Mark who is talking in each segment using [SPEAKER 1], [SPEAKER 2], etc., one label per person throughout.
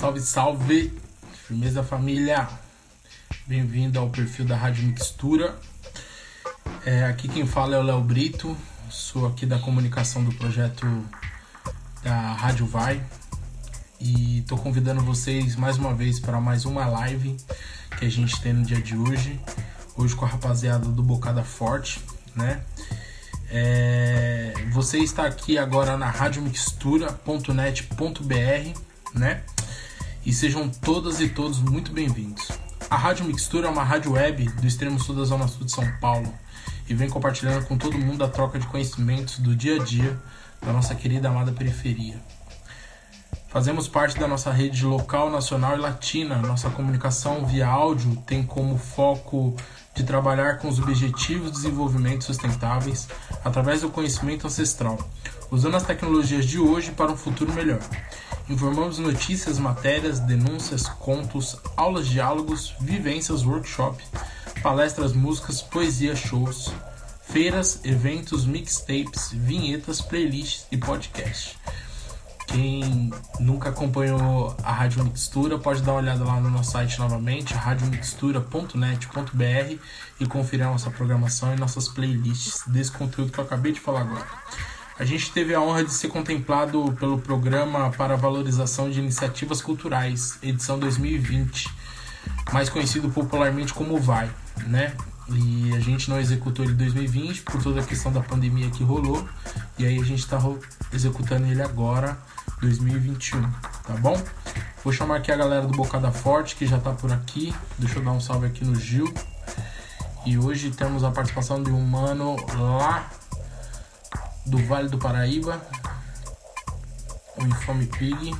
[SPEAKER 1] Salve, salve! Firmeza família! Bem-vindo ao perfil da Rádio Mixtura. É, aqui quem fala é o Léo Brito, sou aqui da comunicação do projeto da Rádio Vai e estou convidando vocês mais uma vez para mais uma live que a gente tem no dia de hoje. Hoje com a rapaziada do Bocada Forte, né? É, você está aqui agora na radiomixtura.net.br, né? E sejam todas e todos muito bem-vindos. A Rádio Mixtura é uma rádio web do extremo sul da Zona Sul de São Paulo e vem compartilhando com todo mundo a troca de conhecimentos do dia a dia da nossa querida amada periferia. Fazemos parte da nossa rede local, nacional e latina. Nossa comunicação via áudio tem como foco de trabalhar com os objetivos de desenvolvimento sustentáveis através do conhecimento ancestral, usando as tecnologias de hoje para um futuro melhor. Informamos notícias, matérias, denúncias, contos, aulas, diálogos, vivências, workshop, palestras, músicas, poesia, shows, feiras, eventos, mixtapes, vinhetas, playlists e podcasts. Quem nunca acompanhou a Rádio Mixtura pode dar uma olhada lá no nosso site novamente, radiomixtura.net.br e conferir a nossa programação e nossas playlists desse conteúdo que eu acabei de falar agora. A gente teve a honra de ser contemplado pelo Programa para Valorização de Iniciativas Culturais, edição 2020, mais conhecido popularmente como VAI, né? E a gente não executou ele em 2020 por toda a questão da pandemia que rolou, e aí a gente está executando ele agora 2021, tá bom? Vou chamar aqui a galera do Bocada Forte que já tá por aqui. Deixa eu dar um salve aqui no Gil. E hoje temos a participação de um mano lá do Vale do Paraíba, o Infame Pig.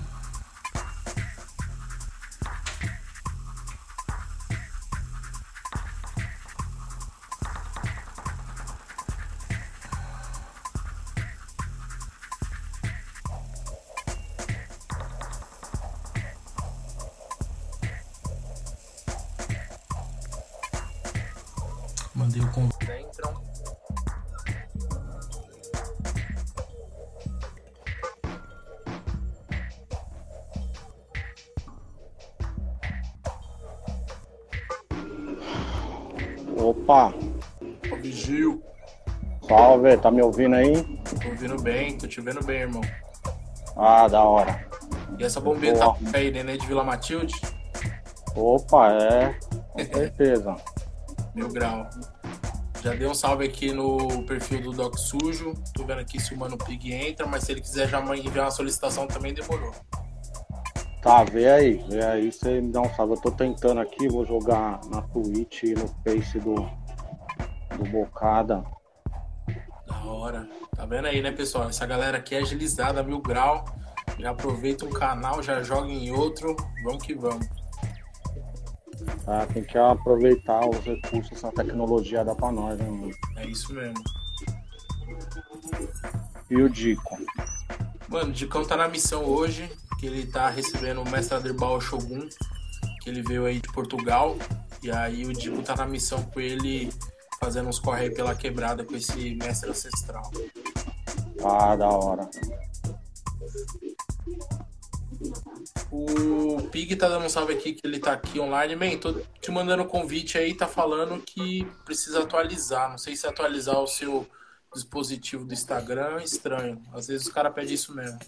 [SPEAKER 2] Tá me ouvindo aí?
[SPEAKER 1] Tô ouvindo bem, tô te vendo bem, irmão.
[SPEAKER 2] Ah, da hora.
[SPEAKER 1] E essa bombinha
[SPEAKER 2] Boa.
[SPEAKER 1] tá aí, né? De Vila Matilde?
[SPEAKER 2] Opa, é, com certeza.
[SPEAKER 1] Mil grau. Já dei um salve aqui no perfil do Doc Sujo. Tô vendo aqui se o Mano Pig entra, mas se ele quiser já enviar uma solicitação também demorou.
[SPEAKER 2] Tá, vê aí, vê aí, você me dá um salve. Eu tô tentando aqui, vou jogar na Twitch e no Face do, do Bocada.
[SPEAKER 1] Tá vendo aí, né, pessoal? Essa galera aqui é agilizada, mil grau. Já aproveita um canal, já joga em outro. Vamos que vamos.
[SPEAKER 2] Tá? Tem que aproveitar os recursos que essa tecnologia dá pra nós, né, mano?
[SPEAKER 1] É isso mesmo.
[SPEAKER 2] E o Dico?
[SPEAKER 1] Mano, o Dicão tá na missão hoje, que ele tá recebendo o mestre Adherbal Shogun, que ele veio aí de Portugal. E aí o Dico tá na missão com ele, fazendo uns corre aí pela quebrada com esse mestre ancestral.
[SPEAKER 2] Ah, da hora.
[SPEAKER 1] O Pig tá dando um salve aqui, que ele tá aqui online. Man, tô te mandando convite aí, tá falando que precisa atualizar. Não sei se atualizar o seu dispositivo do Instagram é estranho. Às vezes os caras pedem isso mesmo.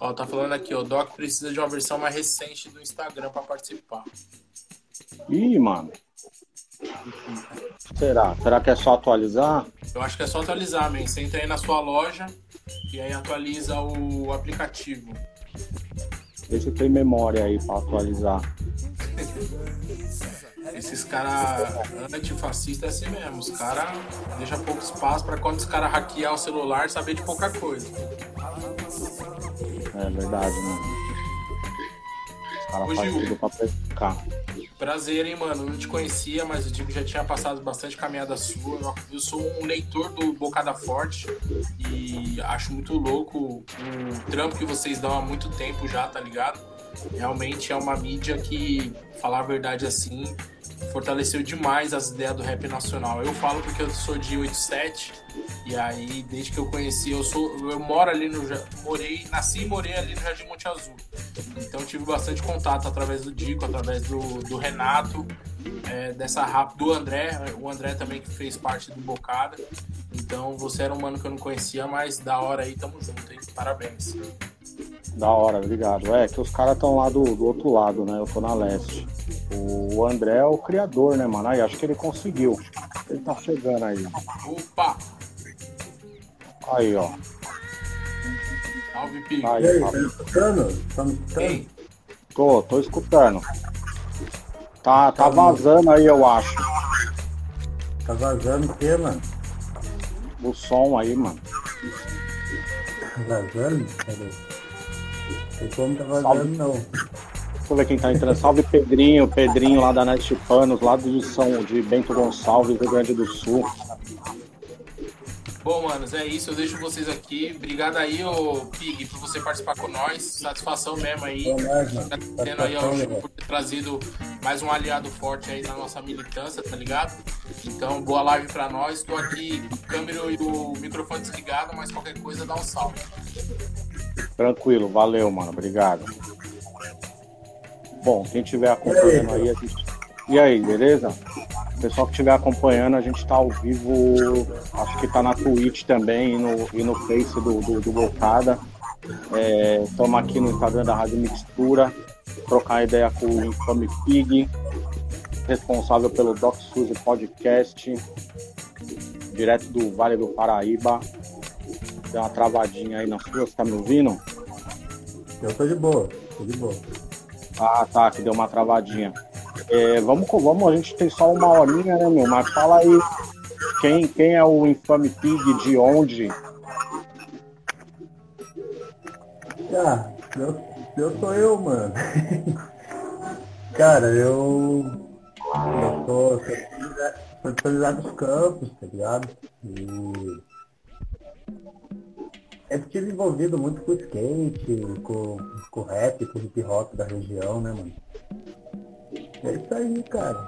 [SPEAKER 1] Ó, tá falando aqui, ó, o Doc precisa de uma versão mais recente do Instagram pra participar.
[SPEAKER 2] Ih, mano. Será? Será que é só atualizar?
[SPEAKER 1] Eu acho que é só atualizar, man. Você entra aí na sua loja e aí atualiza o aplicativo.
[SPEAKER 2] Vê se tem memória aí pra atualizar.
[SPEAKER 1] Esses caras antifascistas é assim mesmo. Os caras deixam pouco espaço pra quando os caras hackear o celular saber de pouca coisa.
[SPEAKER 2] É verdade, mano. Os caras fazem tudo pra pescar.
[SPEAKER 1] Prazer, hein, mano? Não te conhecia, mas eu digo já tinha passado bastante caminhada sua. Eu sou um leitor do Bocada Forte e acho muito louco o trampo que vocês dão há muito tempo já, tá ligado? Realmente é uma mídia que, falar a verdade assim, fortaleceu demais as ideias do rap nacional. Eu falo porque eu sou de 87 e aí desde que eu conheci, eu sou eu moro ali no morei, nasci e morei ali no Jardim Monte Azul. Então tive bastante contato através do Dico, através do, do Renato, é, dessa rap do André, o André também que fez parte do Bocada. Então você era um mano que eu não conhecia, mas da hora aí, tamo junto, hein? Parabéns.
[SPEAKER 2] Da hora, obrigado. É que os caras estão lá do, do outro lado, né? Eu tô na leste. O André é o criador, né, mano? Aí acho que ele conseguiu. Ele tá chegando aí.
[SPEAKER 1] Opa!
[SPEAKER 2] Aí, ó.
[SPEAKER 1] Salve, Pico.
[SPEAKER 2] Aí,
[SPEAKER 3] aí, tá escutando? Tá me escutando?
[SPEAKER 2] Tô, tô escutando. Tá, tá vazando aí, eu acho.
[SPEAKER 3] Tá vazando o quê, mano?
[SPEAKER 2] O som aí, mano.
[SPEAKER 3] Tá vazando? Cadê? Como tá vazando, não.
[SPEAKER 2] Deixa eu ver quem tá entrando. Salve Pedrinho, Pedrinho lá da Net Panos, lá de São de Bento Gonçalves, Rio Grande do Sul.
[SPEAKER 1] Bom, manos, é isso. Eu deixo vocês aqui. Obrigado aí, ô Pig, por você participar com nós. Satisfação mesmo aí.
[SPEAKER 3] Bom, mais, mano.
[SPEAKER 1] Tá tendo aí, ó, por ter trazido mais um aliado forte aí na nossa militância, tá ligado? Então, boa live pra nós. Tô aqui com a câmera e o microfone desligado, mas qualquer coisa dá um salve.
[SPEAKER 2] Tranquilo, valeu, mano. Obrigado. Bom, quem estiver acompanhando aí, a gente... E aí, beleza? O pessoal que estiver acompanhando, a gente está ao vivo, acho que está na Twitch também e no, e no Face do, do, do Bocada. Estamos é, aqui no Instagram da Rádio Mixtura, trocar ideia com o Infame Pig, responsável pelo Doc Suzy Podcast, direto do Vale do Paraíba. Deu uma travadinha aí na sua, você tá me ouvindo?
[SPEAKER 3] Eu tô de boa, tô de boa.
[SPEAKER 2] Ah, tá, que deu uma travadinha. É, vamos, vamos, a gente tem só uma horinha, né, meu? Mas fala aí quem, quem é o Infame Pig, de onde?
[SPEAKER 3] Ah, eu, eu sou eu, mano. Cara, eu. Eu sou especializado nos campos, tá ligado? E. Eu estive envolvido muito com skate, com, com rap, com hip hop da região, né, mano? É isso aí, cara.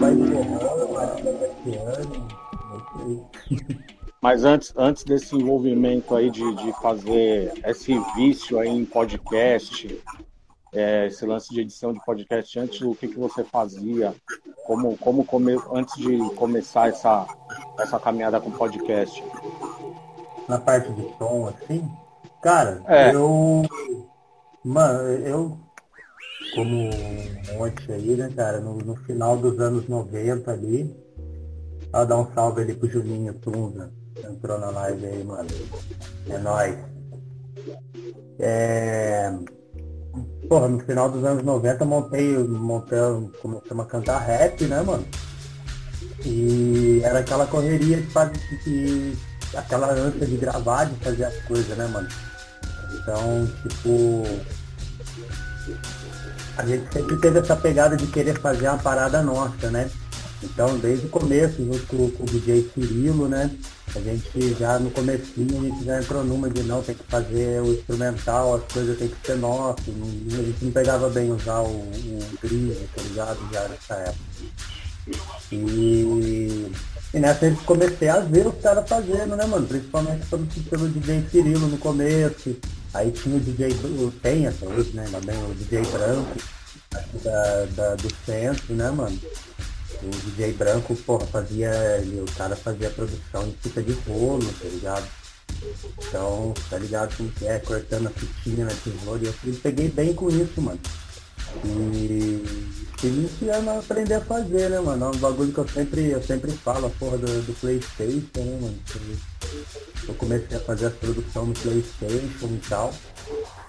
[SPEAKER 3] Pai de Borrola, é isso aí.
[SPEAKER 2] Mas antes, antes desse envolvimento aí de, de fazer esse vício aí em podcast, é, esse lance de edição de podcast, antes o que, que você fazia? Como, como come, antes de começar essa, essa caminhada com podcast?
[SPEAKER 3] Na parte de som, assim? Cara,
[SPEAKER 2] É.
[SPEAKER 3] eu. Mano, eu. Como um monte aí, né, cara? No, no final dos anos 90 ali. I'll dar um salve ali pro Juninho Tunza. Entrou na live aí, mano. É nóis. É. Porra, no final dos anos 90 montei, montei, começamos a cantar rap, né, mano? E era aquela correria de de, aquela ânsia de gravar, de fazer as coisas, né, mano? Então, tipo. A gente sempre teve essa pegada de querer fazer uma parada nossa, né? Então, desde o começo, junto com, com o DJ Cirilo, né? A gente já no comecinho, a gente já entrou numa de não, tem que fazer o instrumental, as coisas tem que ser nossas. A gente não pegava bem usar o, o gringo, tá ligado? Já nessa época. E, e nessa eu comecei a ver os caras fazendo, né, mano? Principalmente pelo, pelo DJ Cirilo no começo. Aí tinha o DJ, o- tem até hoje, né? Bem, o DJ Branco, da, da- do centro, né, mano? O DJ Branco, porra, fazia. ele- O cara fazia produção em fita de rolo, tá ligado? Então, tá ligado como que é, cortando a fitinha na tesoura. E eu fui- peguei bem com isso, mano. E iniciando a aprender a fazer, né, mano? É um bagulho que eu sempre, eu sempre falo, a porra do, do Playstation, né, mano? Eu- comecei a fazer a produção no Playstation e tal.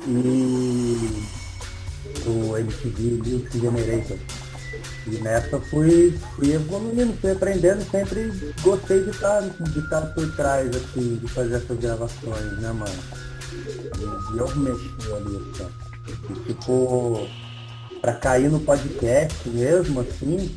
[SPEAKER 3] E o MTV Music Generator. E nessa fui, fui evoluindo, fui aprendendo, sempre gostei de estar de estar por trás, assim, de fazer essas gravações, né, mano? E, eu mexi ali, assim. E, tipo, pra cair no podcast mesmo, assim,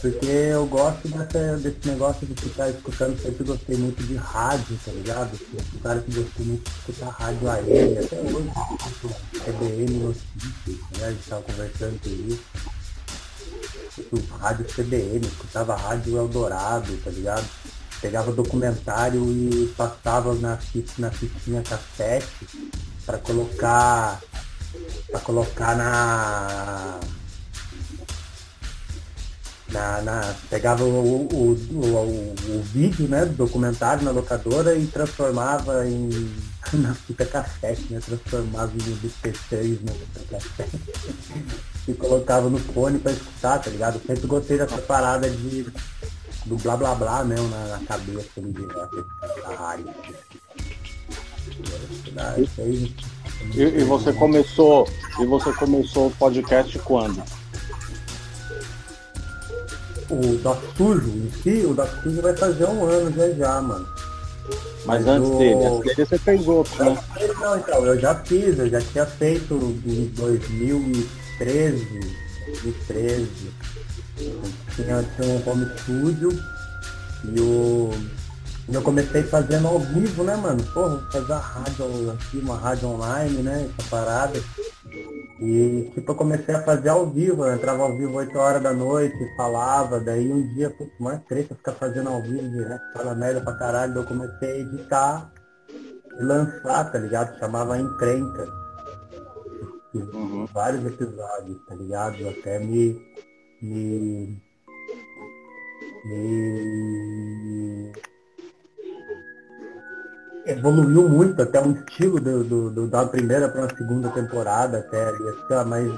[SPEAKER 3] porque eu gosto dessa, desse negócio de ficar escutando, sempre gostei muito de rádio, tá ligado? Um cara que gostei muito de escutar rádio aérea, até hoje, escuto CBN né? A gente tava conversando com isso. O rádio CBN, escutava rádio Eldorado, tá ligado? Pegava documentário e passava na, na fitinha cassete para colocar para colocar na na, na, pegava o, o, o, o, vídeo né, do documentário na locadora e transformava em na fita cassete, né? Transformava em MP3 na fita cassete. e colocava no fone para escutar, tá ligado? Sempre gostei dessa parada de do blá blá blá né, na, na cabeça ali, da rádio.
[SPEAKER 2] E, e você começou e você começou o podcast quando?
[SPEAKER 3] O Doc Sujo em si, o Sujo vai fazer um ano já já, mano.
[SPEAKER 2] Mas, antes dele, antes dele você fez outro, né?
[SPEAKER 3] Não, então, eu já fiz, eu já tinha feito em 2013, 2013. Tinha, tinha um home studio e o. Eu comecei fazendo ao vivo, né, mano? Porra, fazer a rádio aqui, uma rádio online, né? Essa parada. E tipo, eu comecei a fazer ao vivo, eu entrava ao vivo 8 horas da noite, falava, daí um dia, putz, mais treta ficar fazendo ao vivo direto, fala merda pra caralho, daí eu comecei a editar e lançar, tá ligado? Chamava Encrenca. Uhum. Vários episódios, tá ligado? Até me. me. me evoluiu muito até o estilo do, do, do da primeira para a segunda temporada até ali, assim, mas.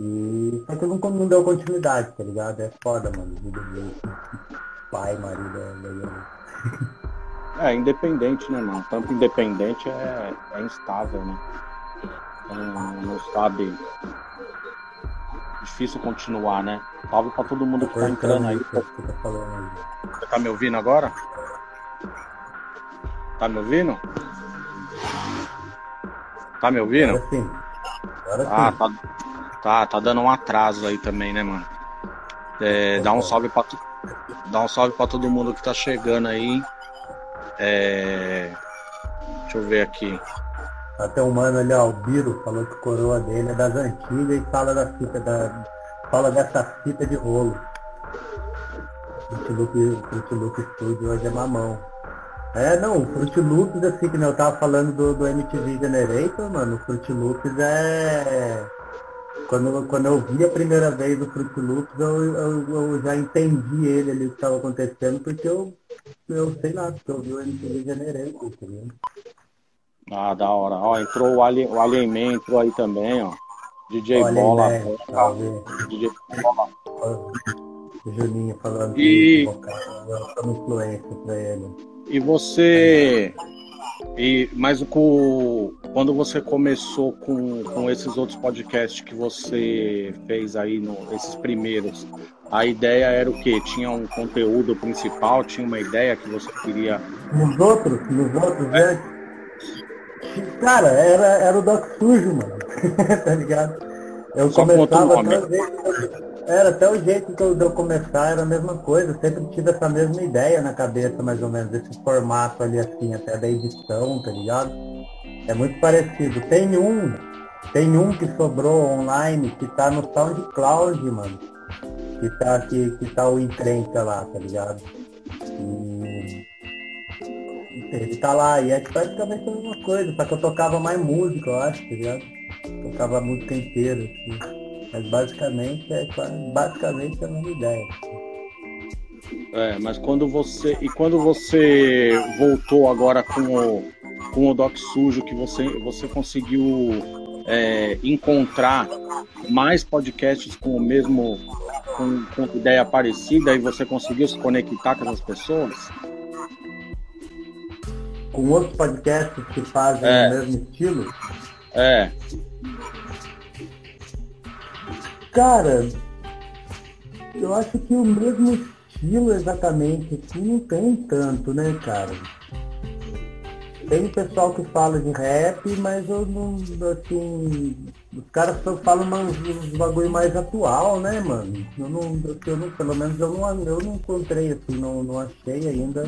[SPEAKER 3] E só que nunca não deu continuidade, tá ligado? É foda, mano. Vida de pai, marido,
[SPEAKER 2] é, é independente, né, mano? Tanto independente é, é instável, né? Não, não sabe. Difícil continuar, né? Salve pra todo mundo que tá entrando aí. Tá Você tá me ouvindo agora? Tá me ouvindo? Tá me ouvindo?
[SPEAKER 3] Agora sim. Agora
[SPEAKER 2] ah, sim. tá, tá, tá dando um atraso aí também, né, mano? É, dá um salve pra dá um salve para todo mundo que tá chegando aí. É... Deixa eu ver aqui.
[SPEAKER 3] Até um mano ali, ó, o Biro, falou que coroa dele é das antigas e fala da fita da. fala dessa fita de rolo. O Loop Studio hoje é mamão. É, não, o Fruit Loops, assim, que eu tava falando do, do MTV Generator, mano, o Fruit Loops é... Quando, quando eu vi a primeira vez o Fruit Loops, eu, eu, eu já entendi ele ali o que estava acontecendo, porque eu, eu sei lá, porque eu vi o MTV Generator, tá vendo?
[SPEAKER 2] Ah, da hora. Ó, entrou o Alien, o Alien Man, entrou aí também, ó. DJ Olha Bola. Tá, DJ
[SPEAKER 3] Bola. O Juninho falando e... que eu influência pra ele.
[SPEAKER 2] E você. E, mas com, quando você começou com, com esses outros podcasts que você fez aí, no, esses primeiros, a ideia era o quê? Tinha um conteúdo principal? Tinha uma ideia que você queria.
[SPEAKER 3] Nos outros, nos outros, é. né? Cara, era, era o Doc Sujo, mano. tá ligado? Eu Só começava até o era até o jeito que eu, de eu começar era a mesma coisa. Sempre tive essa mesma ideia na cabeça, mais ou menos, esse formato ali assim, até da edição, tá ligado? É muito parecido. Tem um, tem um que sobrou online que tá no SoundCloud, mano. Que tá, que, que tá o encrenca lá, tá ligado? E ele tá lá, e é praticamente a mesma coisa, só que eu tocava mais música, eu acho, tá ligado? Tocava a música inteira, assim. Mas basicamente é basicamente a mesma ideia.
[SPEAKER 2] É, mas quando você. E quando você voltou agora com o, com o Doc Sujo, que você, você conseguiu é, encontrar mais podcasts com o mesmo. Com, com ideia parecida e você conseguiu se conectar com as pessoas?
[SPEAKER 3] Com outros podcasts que fazem é. o mesmo estilo?
[SPEAKER 2] É.
[SPEAKER 3] Cara, eu acho que o mesmo estilo exatamente aqui não tem tanto, né, cara? Tem pessoal que fala de rap, mas eu não, assim, os caras só falam uns, uns bagulho mais atual, né, mano? Eu não, eu não, pelo menos eu não, eu não encontrei, assim, não, não achei ainda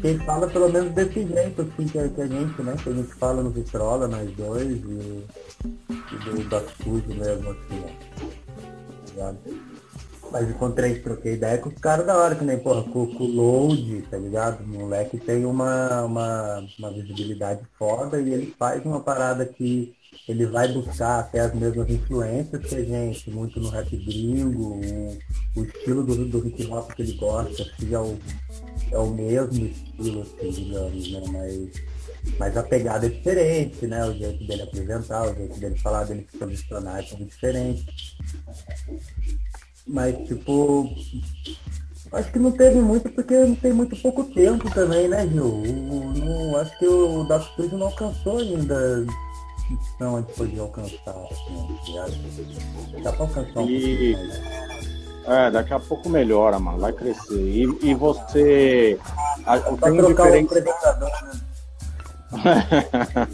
[SPEAKER 3] quem fala pelo menos desse jeito, assim, que, a, que a gente, né? Que a gente fala no Vitrola, nós dois, e, e do Doc mesmo, assim, ó. Mas encontrei, troquei ideia com os caras da hora, que nem, porra, com, o Load, tá ligado? O moleque tem uma, uma, uma visibilidade foda e ele faz uma parada que ele vai buscar até as mesmas influências que a gente, muito no rap gringo, o, o estilo do, do hip hop que ele gosta, é o, é o mesmo estilo, assim, digamos, né? Mas, mas a pegada é diferente, né? O jeito dele apresentar, o jeito dele falar, dele se posicionar é tudo diferente. Mas tipo. Acho que não teve muito porque não tem muito pouco tempo também, né, Gil? O, não, acho que o Dark Studio não alcançou ainda não onde podia alcançar, assim, Dá pra alcançar um e...
[SPEAKER 2] É, daqui a pouco melhora, mano. Vai crescer. E, e você. tem um diferencial. Né?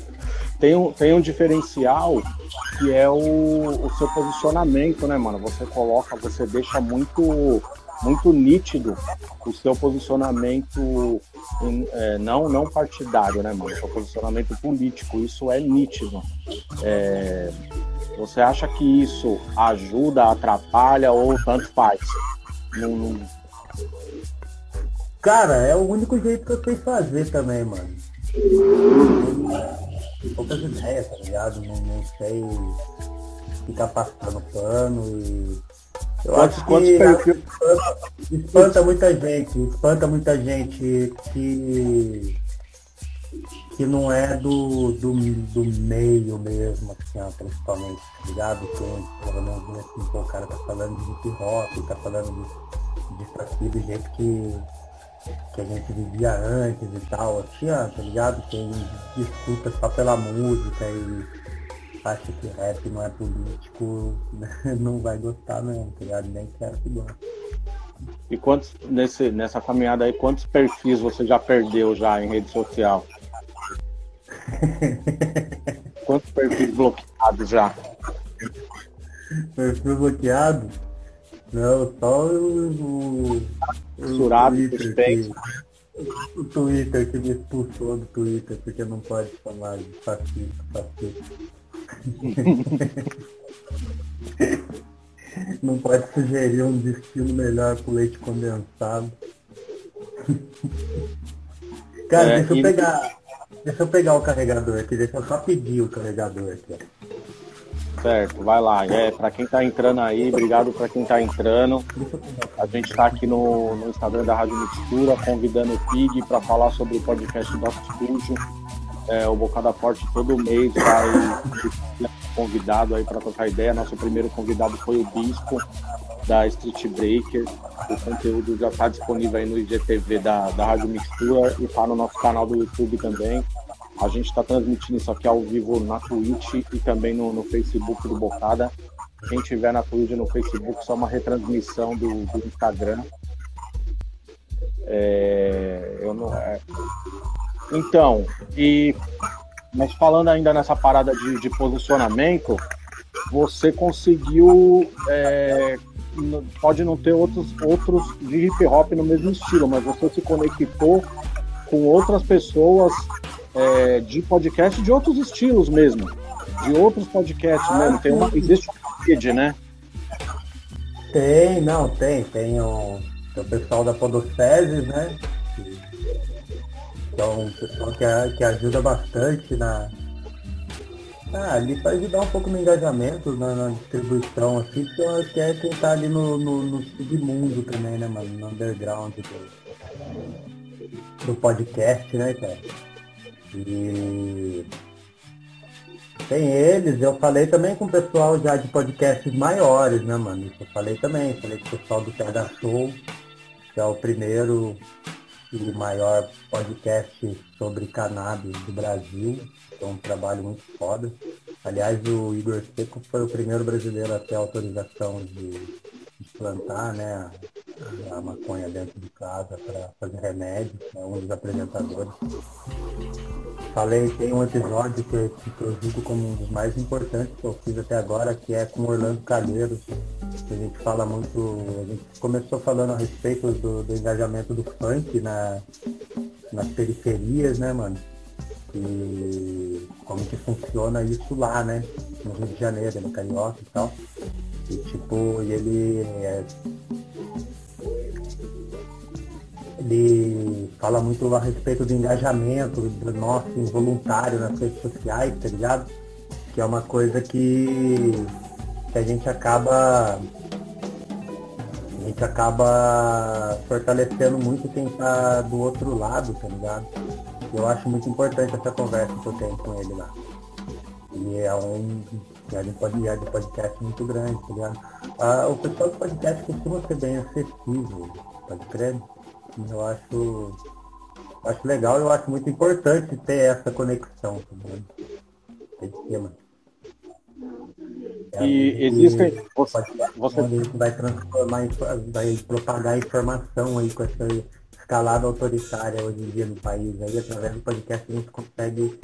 [SPEAKER 2] tem, um, tem um diferencial que é o, o seu posicionamento, né, mano? Você coloca, você deixa muito muito nítido o seu posicionamento em, é, não, não partidário, né, mano? O seu posicionamento político, isso é nítido. É, você acha que isso ajuda, atrapalha ou tanto faz? Não.
[SPEAKER 3] Cara, é o único jeito que eu sei fazer também, mano. Poucas ideias, tá ligado? Não, não sei ficar passando pano e eu quantos, acho que perfil... espanta muita gente, espanta muita gente que, que não é do, do, do meio mesmo, assim, ó, principalmente, tá ligado? Tem, pelo menos assim, pô, o cara tá falando de hip hop, tá falando de, aqui do jeito que, que a gente vivia antes e tal, assim, ó, tá ligado? Quem escuta só pela música e acha que rap não é político, não vai gostar não, tá ligado? Nem quero que goste.
[SPEAKER 2] E quantos, nesse, nessa caminhada aí, quantos perfis você já perdeu já em rede social? quantos perfis bloqueados já?
[SPEAKER 3] Perfil bloqueado? Não, só o.
[SPEAKER 2] Censurado, suspenso.
[SPEAKER 3] O Twitter que me expulsou do Twitter porque não pode chamar de fascista, fascista. Não pode sugerir um destino melhor pro leite condensado. Cara, é, deixa eu pegar. Deixa eu pegar o carregador aqui, deixa eu só pedir o carregador aqui.
[SPEAKER 2] Certo, vai lá. É, para quem tá entrando aí, obrigado para quem tá entrando. A gente está aqui no, no Instagram da Rádio Mistura, convidando o Pig para falar sobre o podcast do Estúdio é, o Bocada Forte todo mês vai convidado aí para trocar ideia. Nosso primeiro convidado foi o Bispo da Street Breaker. O conteúdo já está disponível aí no IGTV da, da Rádio Mistura e está no nosso canal do YouTube também. A gente está transmitindo isso aqui ao vivo na Twitch e também no, no Facebook do Bocada. Quem tiver na Twitch e no Facebook, só uma retransmissão do, do Instagram. É, eu não, é, então, e mas falando ainda nessa parada de, de posicionamento, você conseguiu é, pode não ter outros outros de hip hop no mesmo estilo, mas você se conectou com outras pessoas é, de podcast de outros estilos mesmo, de outros podcasts ah, mesmo. Tem uma, existe uma rede, né?
[SPEAKER 3] Tem, não, tem, tem o, tem o pessoal da Podocese, né? Então, um pessoal que, que ajuda bastante na. Ah, ali para ajudar um pouco no engajamento, na, na distribuição, assim, porque eu acho que é quem tá ali no, no, no submundo também, né, mano? No underground do, do podcast, né, cara? E tem eles, eu falei também com o pessoal já de podcasts maiores, né, mano? Isso eu falei também, falei com o pessoal do TH Show, que é o primeiro e maior podcast sobre cannabis do Brasil. É um trabalho muito foda. Aliás, o Igor Seco foi o primeiro brasileiro a ter autorização de, de plantar né, a, a, maconha dentro de casa para fazer remédio, é um dos apresentadores. Falei, tem um episódio que, que eu julgo como um dos mais importantes que eu fiz até agora, que é com Orlando Calheiros, a gente fala muito, a gente começou falando a respeito do, do engajamento do funk na, nas periferias, né, mano? E como que funciona isso lá, né? No Rio de Janeiro, no Carioca e tal. E tipo, ele é, ele fala muito a respeito do engajamento do nosso involuntário nas redes sociais, tá ligado? Que é uma coisa que, que a gente acaba a gente acaba fortalecendo muito quem tá do outro lado, tá ligado? Eu acho muito importante essa conversa que eu tenho com ele lá. E é um é de podcast, de podcast muito grande, tá ligado? Ah, o pessoal do podcast costuma ser bem acessível, pode crer? Eu acho, acho legal, eu acho muito importante ter essa conexão, tá ligado? Esse tema.
[SPEAKER 2] É, e existem. Você,
[SPEAKER 3] você... vai transformar, vai propagar informação aí com essa escalada autoritária hoje em dia no país. Aí através do podcast a gente consegue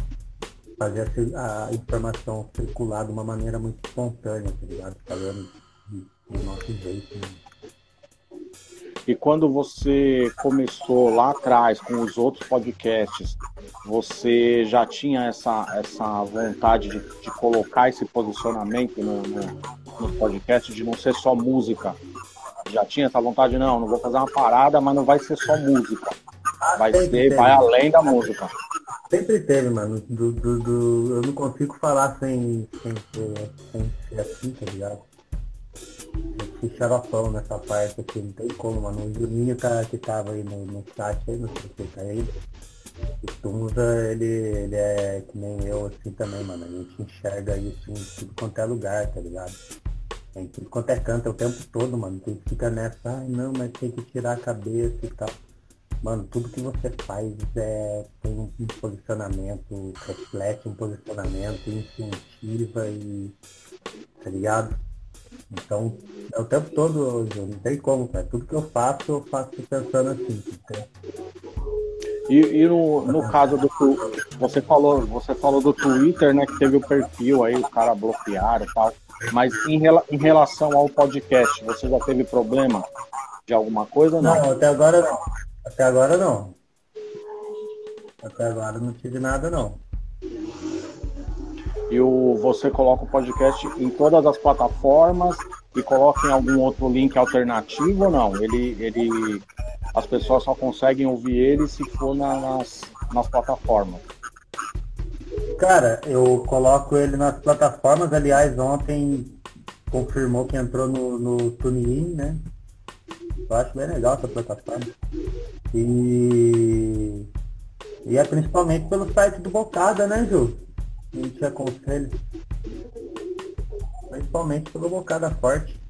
[SPEAKER 3] fazer a, a informação circular de uma maneira muito espontânea, tá ligado? Falando do nosso jeito. Né?
[SPEAKER 2] E quando você começou lá atrás com os outros podcasts, você já tinha essa, essa vontade de, de colocar esse posicionamento no, no, no podcast, de não ser só música? Já tinha essa vontade, não, não vou fazer uma parada, mas não vai ser só música. Vai ser, vai além da música.
[SPEAKER 3] Sempre teve, mano. Do, do, do, eu não consigo falar sem, sem, ser, sem ser assim, tá ligado? Esse xaropão nessa parte aqui, não tem como, mano. O Juninho tá, que tava aí no, no chat aí, não sei se tá aí. O Tunza, ele, ele é que nem eu assim também, mano. A gente enxerga isso em tudo quanto é lugar, tá ligado? Em tudo quanto é canto é o tempo todo, mano. Tem que ficar nessa, ai não, mas tem que tirar a cabeça e tal. Mano, tudo que você faz é, tem um posicionamento, reflete um posicionamento, incentiva e. tá ligado? Então, é o tempo todo, não tem como, cara. Tudo que eu faço, eu faço pensando assim.
[SPEAKER 2] E, e, no, no caso do você falou, você falou do Twitter, né? Que teve o perfil aí, os caras bloquearam e tal. Mas em, em relação ao podcast, você já teve problema de alguma coisa?
[SPEAKER 3] Não, não até agora não. Até agora não. Até agora não tive nada não
[SPEAKER 2] e o, você coloca o podcast em todas as plataformas e coloca em algum outro link alternativo ou não? Ele, ele, as pessoas só conseguem ouvir ele se for na, nas, nas plataformas.
[SPEAKER 3] Cara, eu coloco ele nas plataformas. Aliás, ontem confirmou que entrou no, no TuneIn, né? Eu acho bem legal essa plataforma. E, e é principalmente pelo site do Bocada, né, Ju? A gente aconselha. Principalmente pelo bocada forte.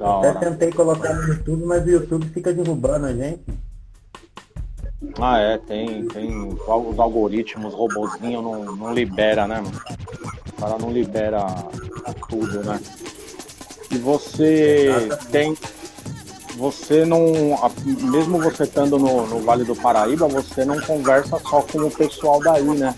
[SPEAKER 3] Até tentei colocar no YouTube, mas o YouTube fica derrubando a gente.
[SPEAKER 2] Ah é, tem, tem os algoritmos, robozinho não, não libera, né? O cara não libera tudo, né? E você tem você não, mesmo você estando no, no, Vale do Paraíba, você não conversa só com o pessoal daí, né?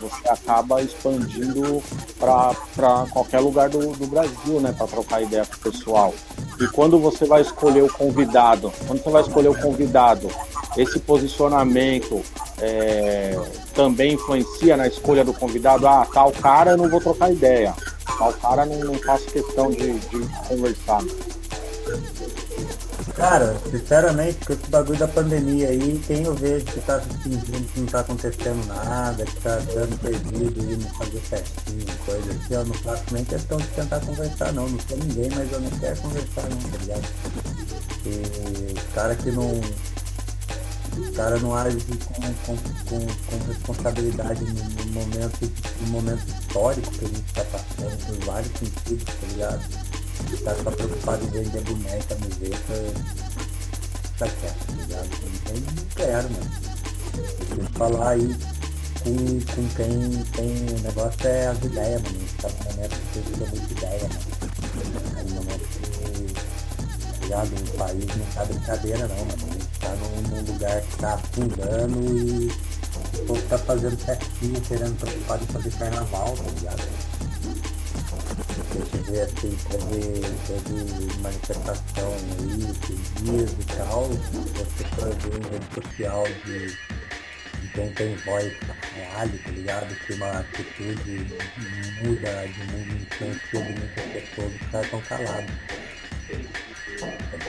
[SPEAKER 2] Você acaba expandindo para qualquer lugar do, do Brasil, né? Para trocar ideia com o pessoal. E quando você vai escolher o convidado, quando você vai escolher o convidado, esse posicionamento é, também influencia na escolha do convidado. Ah, tal cara eu não vou trocar ideia, tal cara não, não faço questão de, de conversar.
[SPEAKER 3] Cara, sinceramente, com esse bagulho da pandemia aí, quem eu vejo que tá fingindo que não tá acontecendo nada, que tá dando perdido não fazer certinho, coisa assim, eu não faço nem questão de tentar conversar não, não sou ninguém, mas eu não quero conversar não, tá ligado? E os caras que não. Os caras não agem com, com, com, com responsabilidade no, momento, no momento histórico que a gente tá passando, por vários sentidos, tá ligado? Tá só preocupado em vender boneca, camiseta, tá quieto, tá ligado? Então não quero, mano. Tenho que falar aí com, com quem tem. O negócio é as ideias, mano. A gente tá num momento que precisa muita ideia, mano. É um momento que, tá ligado? O país não tá brincadeira não, mano. A gente tá num, num lugar que tá afundando e o povo tá fazendo certinho, querendo preocupado em fazer carnaval, tá ligado? A gente vê assim, teve, teve manifestação aí, esses dias e tal, você ver em rede social de, quem tem voz real, tá ligado? Que uma atitude muda de mundo influencia de muitas pessoas, os caras estão calados.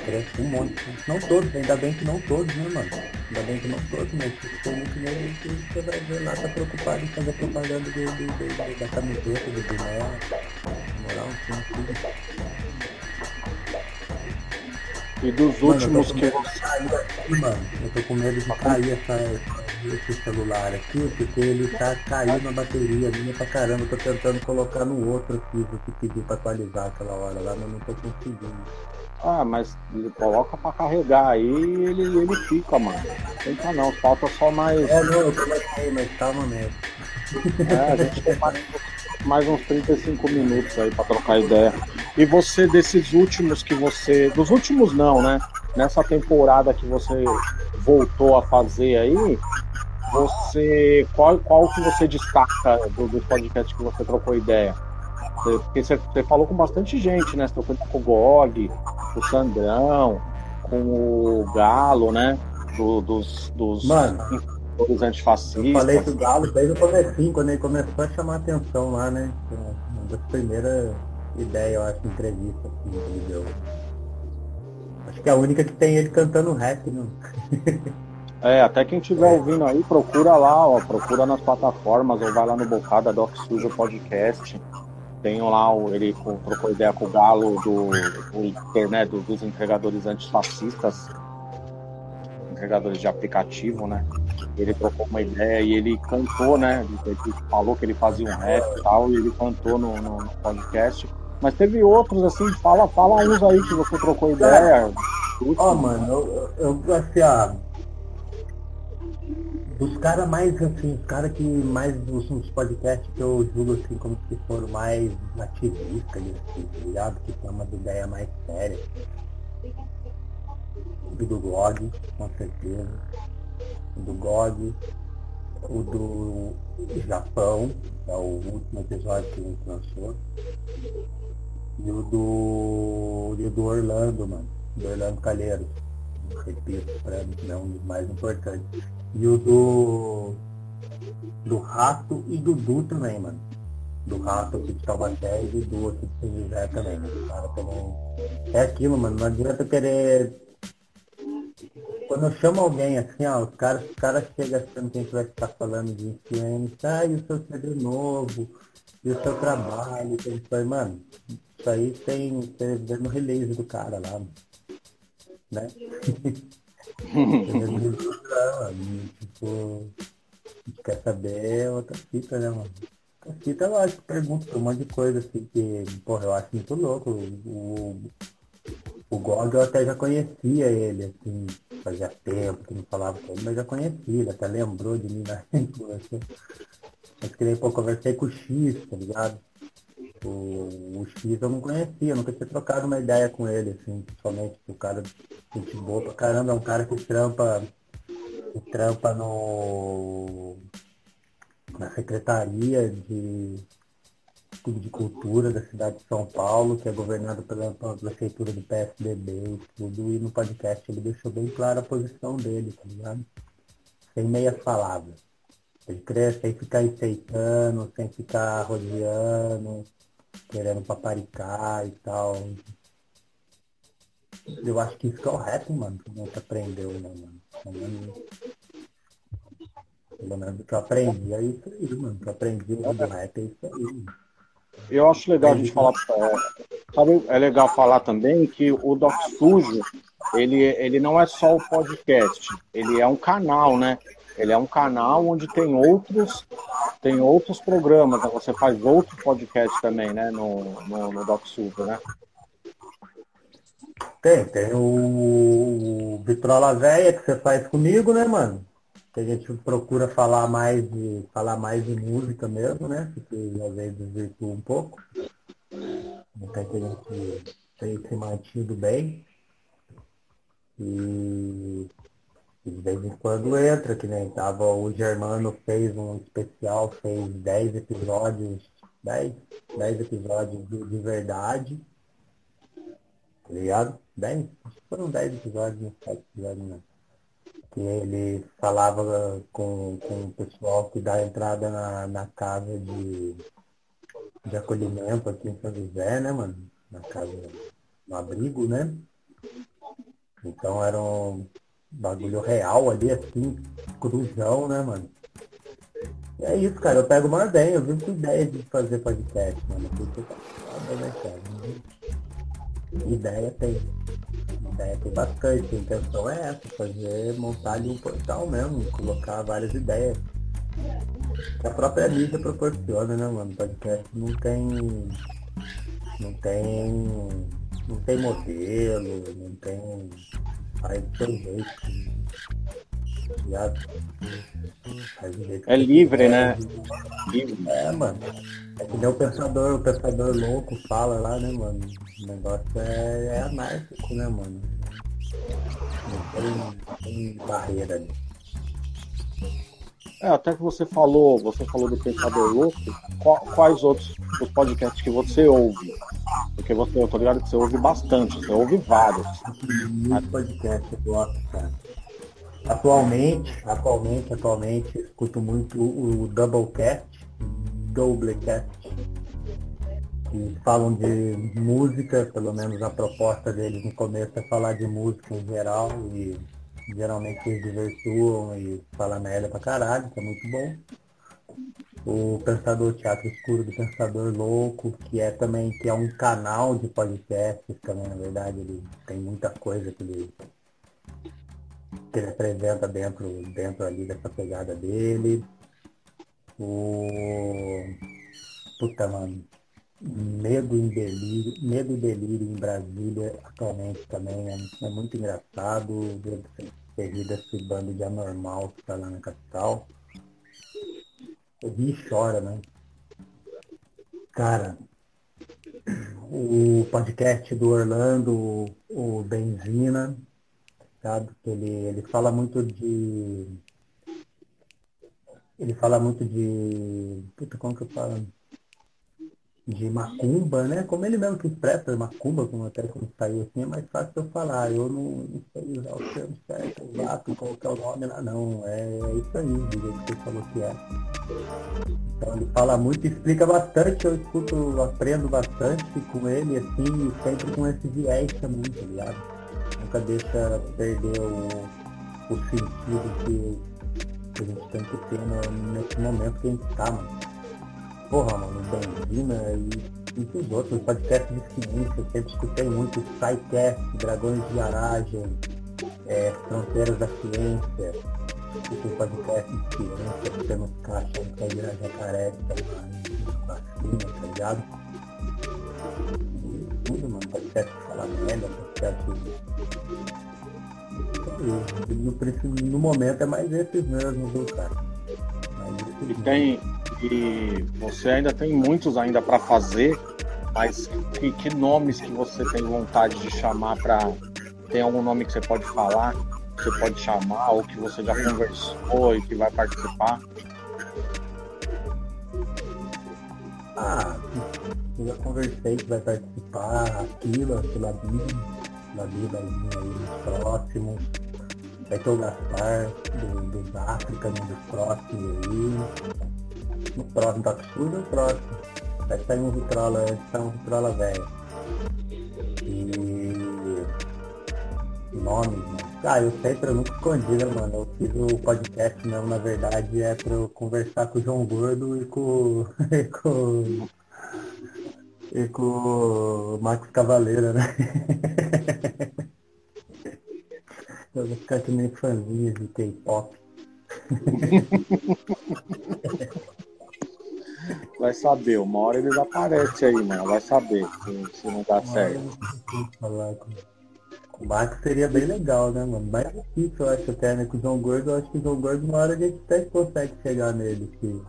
[SPEAKER 3] Cresce um monte. Não todos, ainda bem que não todos, né, mano? Ainda bem que não todos, mas tem muito mesmo que você vai ver lá, tá preocupado em fazer propaganda da camiseta, do boné. Moral.
[SPEAKER 2] E dos últimos que.
[SPEAKER 3] Mano, eu tô com medo de cair essa, esse celular aqui, porque ele tá caindo a bateria minha pra caramba. Eu tô tentando colocar no outro aqui, que pediu pra atualizar aquela hora lá, mas não tô conseguindo.
[SPEAKER 2] Ah, mas coloca pra carregar aí e ele, ele fica, mano. Tenta não, falta só mais.
[SPEAKER 3] É, não, eu coloquei, mas calma mesmo.
[SPEAKER 2] É, a gente tem mais, mais uns 35 minutos aí pra trocar ideia. E você, desses últimos que você. Dos últimos não, né? Nessa temporada que você voltou a fazer aí, você. Qual, qual que você destaca do, do podcast que você trocou ideia? Porque você, você falou com bastante gente, né? Você trocou com o Gog, com o Sandrão, com o Galo, né? Do, dos, dos,
[SPEAKER 3] Mano,
[SPEAKER 2] dos antifascistas.
[SPEAKER 3] Eu falei do Galo desde o comecinho, quando ele começou a chamar a atenção lá, né? Uma das primeiras ideias, eu acho, de entrevista assim, que ele deu. Acho que é a única que tem ele cantando rap, não.
[SPEAKER 2] É, até quem estiver ouvindo aí, procura lá, ó, procura nas plataformas ou vai lá no Bocada Doc Sujo Podcast. Tem lá, o, ele trocou ideia com o Galo do, do né, do, dos entregadores antifascistas, entregadores de aplicativo, né? Ele trocou uma ideia e ele cantou, né? Ele falou que ele fazia um rap e tal, e ele cantou no, no podcast. Mas teve outros, assim, fala, fala uns aí que você trocou ideia.
[SPEAKER 3] Ó, oh, mano, eu, eu, assim, ó, os caras mais, assim, os caras que mais dos, dos podcasts que eu julgo assim como se foram mais ativistas, assim, tá ligado? Que tem uma ideia mais séria. O do GOG, com certeza. O do GOG. O do Japão, é o último episódio que a gente lançou. E o do. E do Orlando, mano. Do Orlando Calheiros. Repito, pra mim é um dos mais importantes. E o do. Do Rato e do Du também, mano. Do Rato aqui de Taubaté e do Du aqui de São José também, mano. Cara, também... É aquilo, mano. Não adianta querer. Quando eu chamo alguém assim, ó, os caras, os caras chegam achando que a gente vai ficar falando de influência, ah, e o seu CD novo, e o seu trabalho, que eles falam, mano, isso aí tem, tem no release do cara lá, né? tipo, quer saber outra fita, né, mano? Outra fita eu acho que pergunta um monte de coisa assim que, porra, eu acho muito louco. O, o Gog eu até já conhecia ele, assim, fazia tempo que não falava com ele, mas já conhecia, ele até lembrou de mim na época. Assim. Mas que pô, conversei com o X, tá ligado? O, o X eu não conhecia, nunca tinha trocado uma ideia com ele, assim, principalmente o cara gente boa pra caramba, é um cara que trampa, que trampa no na Secretaria de, de Cultura da cidade de São Paulo, que é governado pela, prefeitura do PSDB e tudo, e no podcast ele deixou bem clara a posição dele, tá ligado? Sem meias palavras. Ele cresce sem ficar enfeitando, sem ficar rodeando, querendo paparicar e tal. Eu acho que isso é o rap, mano, que a gente aprendeu, né, mano? Pelo menos que eu aprendi é isso aí, mano. O que eu aprendi rap é isso aí, mano.
[SPEAKER 2] Eu acho legal a gente falar, é, sabe, é legal falar também que o Doc Sujo, ele, ele não é só o podcast, ele é um canal, né? Ele é um canal onde tem outros tem outros programas, né? você faz outro podcast também, né, no, no, no Doc Sujo, né?
[SPEAKER 3] Tem, tem o, Vitrola Véia que você faz comigo, né, mano? Que a gente procura falar mais de. falar mais de música mesmo, né? Porque às vezes desvirtua um pouco. Então que a gente tem se mantido bem. E, e de vez em quando entra, que nem tava, o Germano fez um especial, fez 10 episódios 10, 10 episódios de, de verdade. Tá ligado? 10? Foram 10 episódios, não 7 episódios não. Que ele falava com, com o pessoal que dá entrada na, na casa de, de acolhimento aqui em São José, né, mano? Na casa, no abrigo, né? Então era um bagulho real ali, assim, cruzão, né, mano? É isso, cara. Eu pego uma ideia, eu vim com ideia de fazer podcast, mano. Porque né, cara? Ideia tem. Ideia tem bastante. A intenção é essa, fazer, montar ali um portal mesmo, colocar várias ideias. A própria mídia proporciona, né, mano? Podcast não tem. Não tem. Não tem modelo, não tem. Faz do jeito.
[SPEAKER 2] É livre, né?
[SPEAKER 3] É, mano. É que nem o pensador, o pensador louco fala lá, né, mano? O negócio é, é anárquico, né, mano? Não tem, tem barreira ali.
[SPEAKER 2] É, até que você falou, você falou do Pensador Louco, quais outros os podcasts que você ouve? Porque você, eu tô ligado que você ouve bastante, você ouve vários.
[SPEAKER 3] Muito podcast eu gosto, cara. Atualmente, atualmente, atualmente, escuto muito o Doublecast, Doublecast, que falam de música, pelo menos a proposta deles no começo é falar de música em geral e geralmente eles diversuam e falam merda pra caralho, que é muito bom. O Pensador Teatro Escuro do Pensador Louco, que é também que é um canal de podcasts também, na verdade, ele tem muita coisa que ele que ele apresenta dentro, dentro ali dessa pegada dele. O. Puta, mano. Medo em delírio, medo e delírio em Brasília atualmente também é, é muito engraçado, devido a esse bando de anormal que está lá na capital. Ri e chora, né? Cara, o podcast do Orlando, o Benzina, sabe? Ele, ele fala muito de. Ele fala muito de. Puta, como que eu falo? De macumba, né? Como ele mesmo que expressa macumba, como até quando saiu assim, é mais fácil eu falar. Eu não, não sei usar o termo certo, exato, qual que é o nome lá, não. É, é isso aí, do jeito que você falou que é. Então ele fala muito, explica bastante, eu escuto, aprendo bastante com ele, assim, sempre com esse viés também, tá ligado? Deixa perder o, o sentido que, que a gente tem que ter no, nesse momento que a gente tá, mano. Porra, mano, Benzina e muitos outros podcasts de ciência, eu sempre escutei muito SciCast, Dragões de Garagem, é, Fronteiras da Ciência, escutei podcast de ciência, você não ficar achando que a igreja jacaré tá vacina, tá ligado? E tudo, mano, podcast que fala merda, podcast no, no momento é mais esses mesmos, viu, cara?
[SPEAKER 2] E tem. E você ainda tem muitos ainda para fazer, mas que, que, nomes que você tem vontade de chamar para. Tem algum nome que você pode falar, que você pode chamar, ou que você já conversou e que vai participar?
[SPEAKER 3] Ah, eu já conversei que vai participar, aquilo, aquilo ali, aquilo ali aí nos próximos vai ter o Gaspar do, dos África, dos próximos aí. No próximo tá absurdo no próximo. Vai sair um Vitrola, vai sair um Vitrola velho. E nomes, mano. Ah, eu sempre eu nunca né, mano? Eu fiz o podcast mesmo, na verdade, é pra eu conversar com o João Gordo e com. e com. e com o Max Cavaleira, né? Eu vou ficar que nem fãzinha de K-pop.
[SPEAKER 2] Vai saber, uma hora eles aparecem aí, mano. Vai saber se, se não dá certo.
[SPEAKER 3] Com, com o Max seria bem legal, né, mano? Mais difícil, eu acho, até, né? Com o João Gordo, eu acho que o João Gordo, uma hora a gente até consegue chegar nele. Que...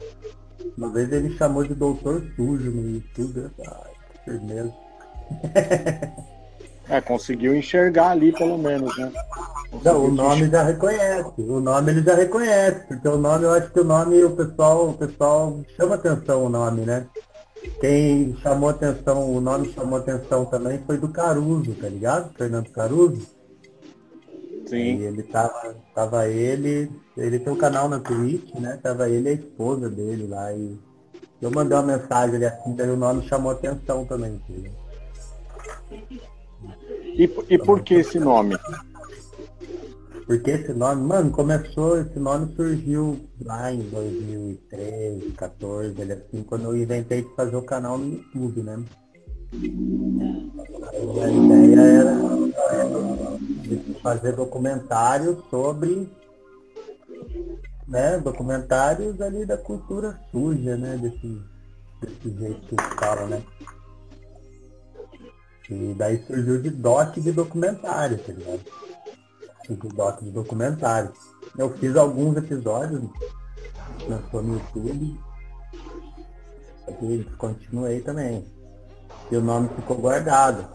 [SPEAKER 3] Uma vez ele chamou de Doutor Sujo no YouTube. Ai, que firmeza.
[SPEAKER 2] É, conseguiu enxergar ali pelo menos, né?
[SPEAKER 3] Não, o nome já reconhece, o nome ele já reconhece, porque o nome, eu acho que o nome, o pessoal, o pessoal chama atenção o nome, né? quem chamou atenção, o nome chamou atenção também foi do Caruso, tá ligado? Fernando Caruso.
[SPEAKER 2] Sim.
[SPEAKER 3] E ele tava, tava ele, ele tem um canal na Twitch, né? Tava ele e a esposa dele lá e eu mandei uma mensagem ali assim, daí o nome chamou atenção também. Filho.
[SPEAKER 2] E, e por que esse nome?
[SPEAKER 3] Porque esse nome, mano, começou, esse nome surgiu lá em 2013, 14, ele assim, quando eu inventei de fazer o canal no YouTube, né? A ideia era fazer documentários sobre né, documentários ali da cultura suja, né? Desse, desse jeito que fala, né? E daí surgiu de doc de documentário, tá ligado? De doc de documentário. Eu fiz alguns episódios, lançou no YouTube. E continuei também. E o nome ficou guardado.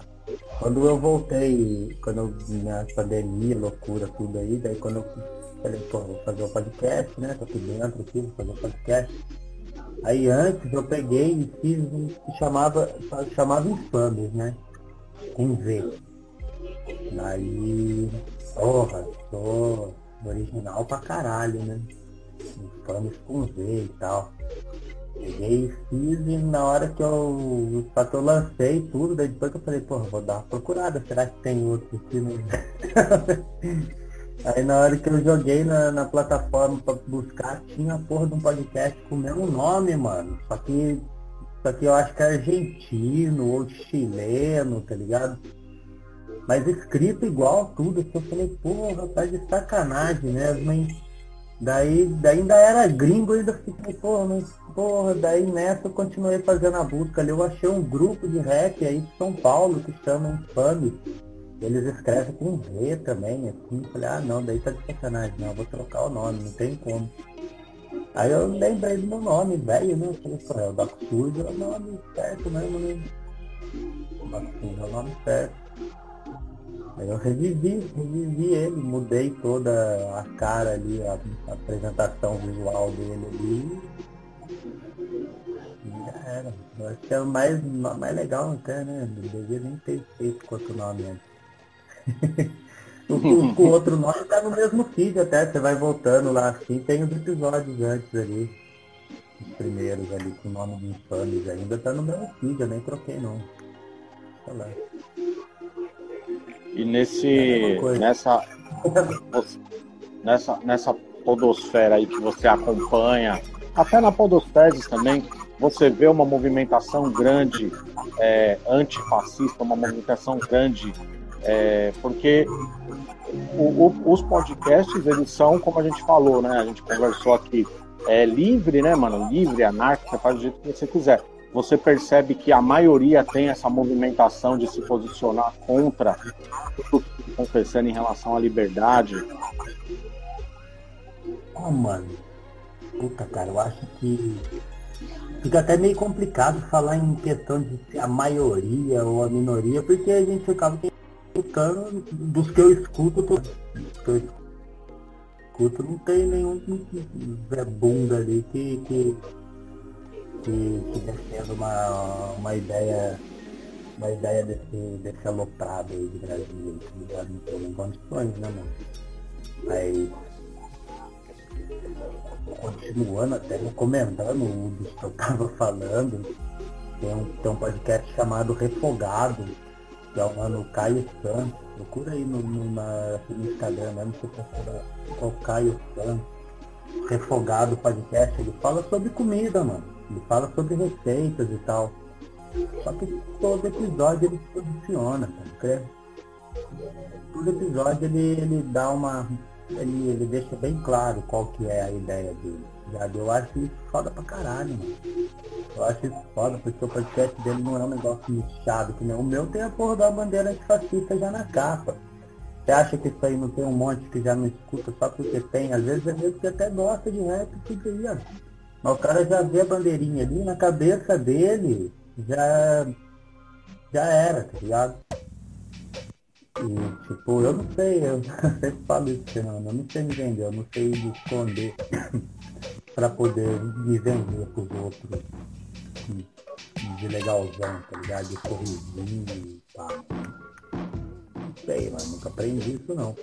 [SPEAKER 3] Quando eu voltei, quando eu, na pandemia, loucura, tudo aí, daí quando eu falei, pô, vou fazer o um podcast, né? Tô aqui dentro aqui, vou fazer o um podcast. Aí antes eu peguei e fiz um que chamava, chamava Infames, né? Com V. Aí, porra, sou original pra caralho, né? Infames com V e tal. Peguei e fiz e na hora que eu, que eu lancei tudo, daí depois que eu falei, porra, vou dar uma procurada, será que tem outro aqui no... Aí na hora que eu joguei na, na plataforma pra buscar, tinha a porra de um podcast com o mesmo nome, mano. Só que, só que eu acho que é argentino ou chileno, tá ligado? Mas escrito igual tudo, assim, eu falei, porra, tá de sacanagem mesmo, hein? Daí, daí ainda era gringo, ainda fiquei, porra, mas, porra, daí nessa eu continuei fazendo a busca ali. Eu achei um grupo de rap aí de São Paulo que chama Infame. Eles escrevem com V também, assim. Falei, ah não, daí tá de sacanagem, não, vou trocar o nome, não tem como. Aí eu lembrei do meu nome, velho, né? Eu falei, pô, é o Doc é o nome certo mesmo, né? O é o nome certo. Aí eu revivi, revivi ele, mudei toda a cara ali, a, a apresentação visual dele ali. E já era. Eu acho que é o mais, mais legal até, né? Não devia nem ter feito com outro nome antes. o, o, outro nome tá no mesmo feed até, você vai voltando lá assim, tem os episódios antes ali. Os primeiros ali com o nome de infames ainda tá no mesmo feed, eu nem troquei não. Sei lá.
[SPEAKER 2] E nesse. nessa. nessa, nessa podosfera aí que você acompanha, até na podosfera também, você vê uma movimentação grande é, antifascista, uma movimentação grande é, porque o, o, os podcasts, eles são, como a gente falou, né? A gente conversou aqui, é livre, né, mano? Livre, você faz do jeito que você quiser. Você percebe que a maioria tem essa movimentação de se posicionar contra o que está acontecendo em relação à liberdade.
[SPEAKER 3] Oh, mano. Puta, cara, eu acho que fica até meio complicado falar em questão de a maioria ou a minoria, porque a gente acaba escutando, dos que eu escuto, tô, que eu escuto não tem nenhum Zé Bunda ali que, que, que, que defenda uma, uma ideia uma ideia desse, desse aloprado aí de Brasil, que já não tem condições, né, mano? Aí, continuando até recomendando o que eu tava falando, tem um, tem um podcast chamado Refogado, que é o mano Caio Santos. Procura aí no, no, na, no Instagram mesmo, se o Caio Santos. Refogado podcast, ele fala sobre comida, mano. Ele fala sobre receitas e tal. Só que todo episódio ele se posiciona, tá Todo episódio ele, ele dá uma. Ele, ele deixa bem claro qual que é a ideia dele. Já eu acho isso foda pra caralho, mano. Eu acho isso foda, porque o podcast dele não é um negócio nichado, que nem o meu tem a porra da bandeira antifascista já na capa. Você acha que isso aí não tem um monte que já não escuta só porque tem? Às vezes é mesmo que até gosta de rap e tudo aí, ó. Mas o cara já vê a bandeirinha ali na cabeça dele, já, já era, tá ligado? E, tipo, eu não sei, eu sempre falo isso, Fernando, eu não sei me vender, eu não sei me esconder para poder me vender pros outros. de legalzão, tá ligado? De corridinho e pá. Não sei, mano, nunca aprendi isso não.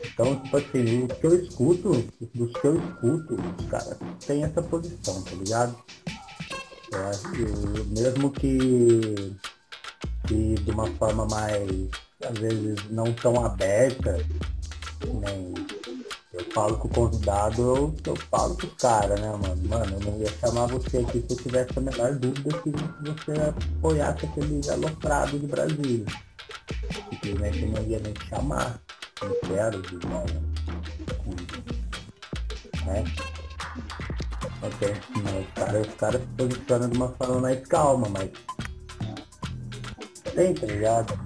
[SPEAKER 3] Então, tipo assim, os que eu escuto, dos que eu escuto, os caras têm essa posição, tá ligado? Eu acho que mesmo que, que de uma forma mais, às vezes, não tão aberta, nem eu falo com o convidado, eu, eu falo com os caras, né, mano? Mano, eu não ia chamar você aqui se eu tivesse a menor dúvida que você apoiasse aquele aloprado de Brasília. Simplesmente eu não ia nem te chamar. Não quero de bola. Né? Ok, os caras cara se posicionam de uma forma mais calma, mas. Tem, tá ligado?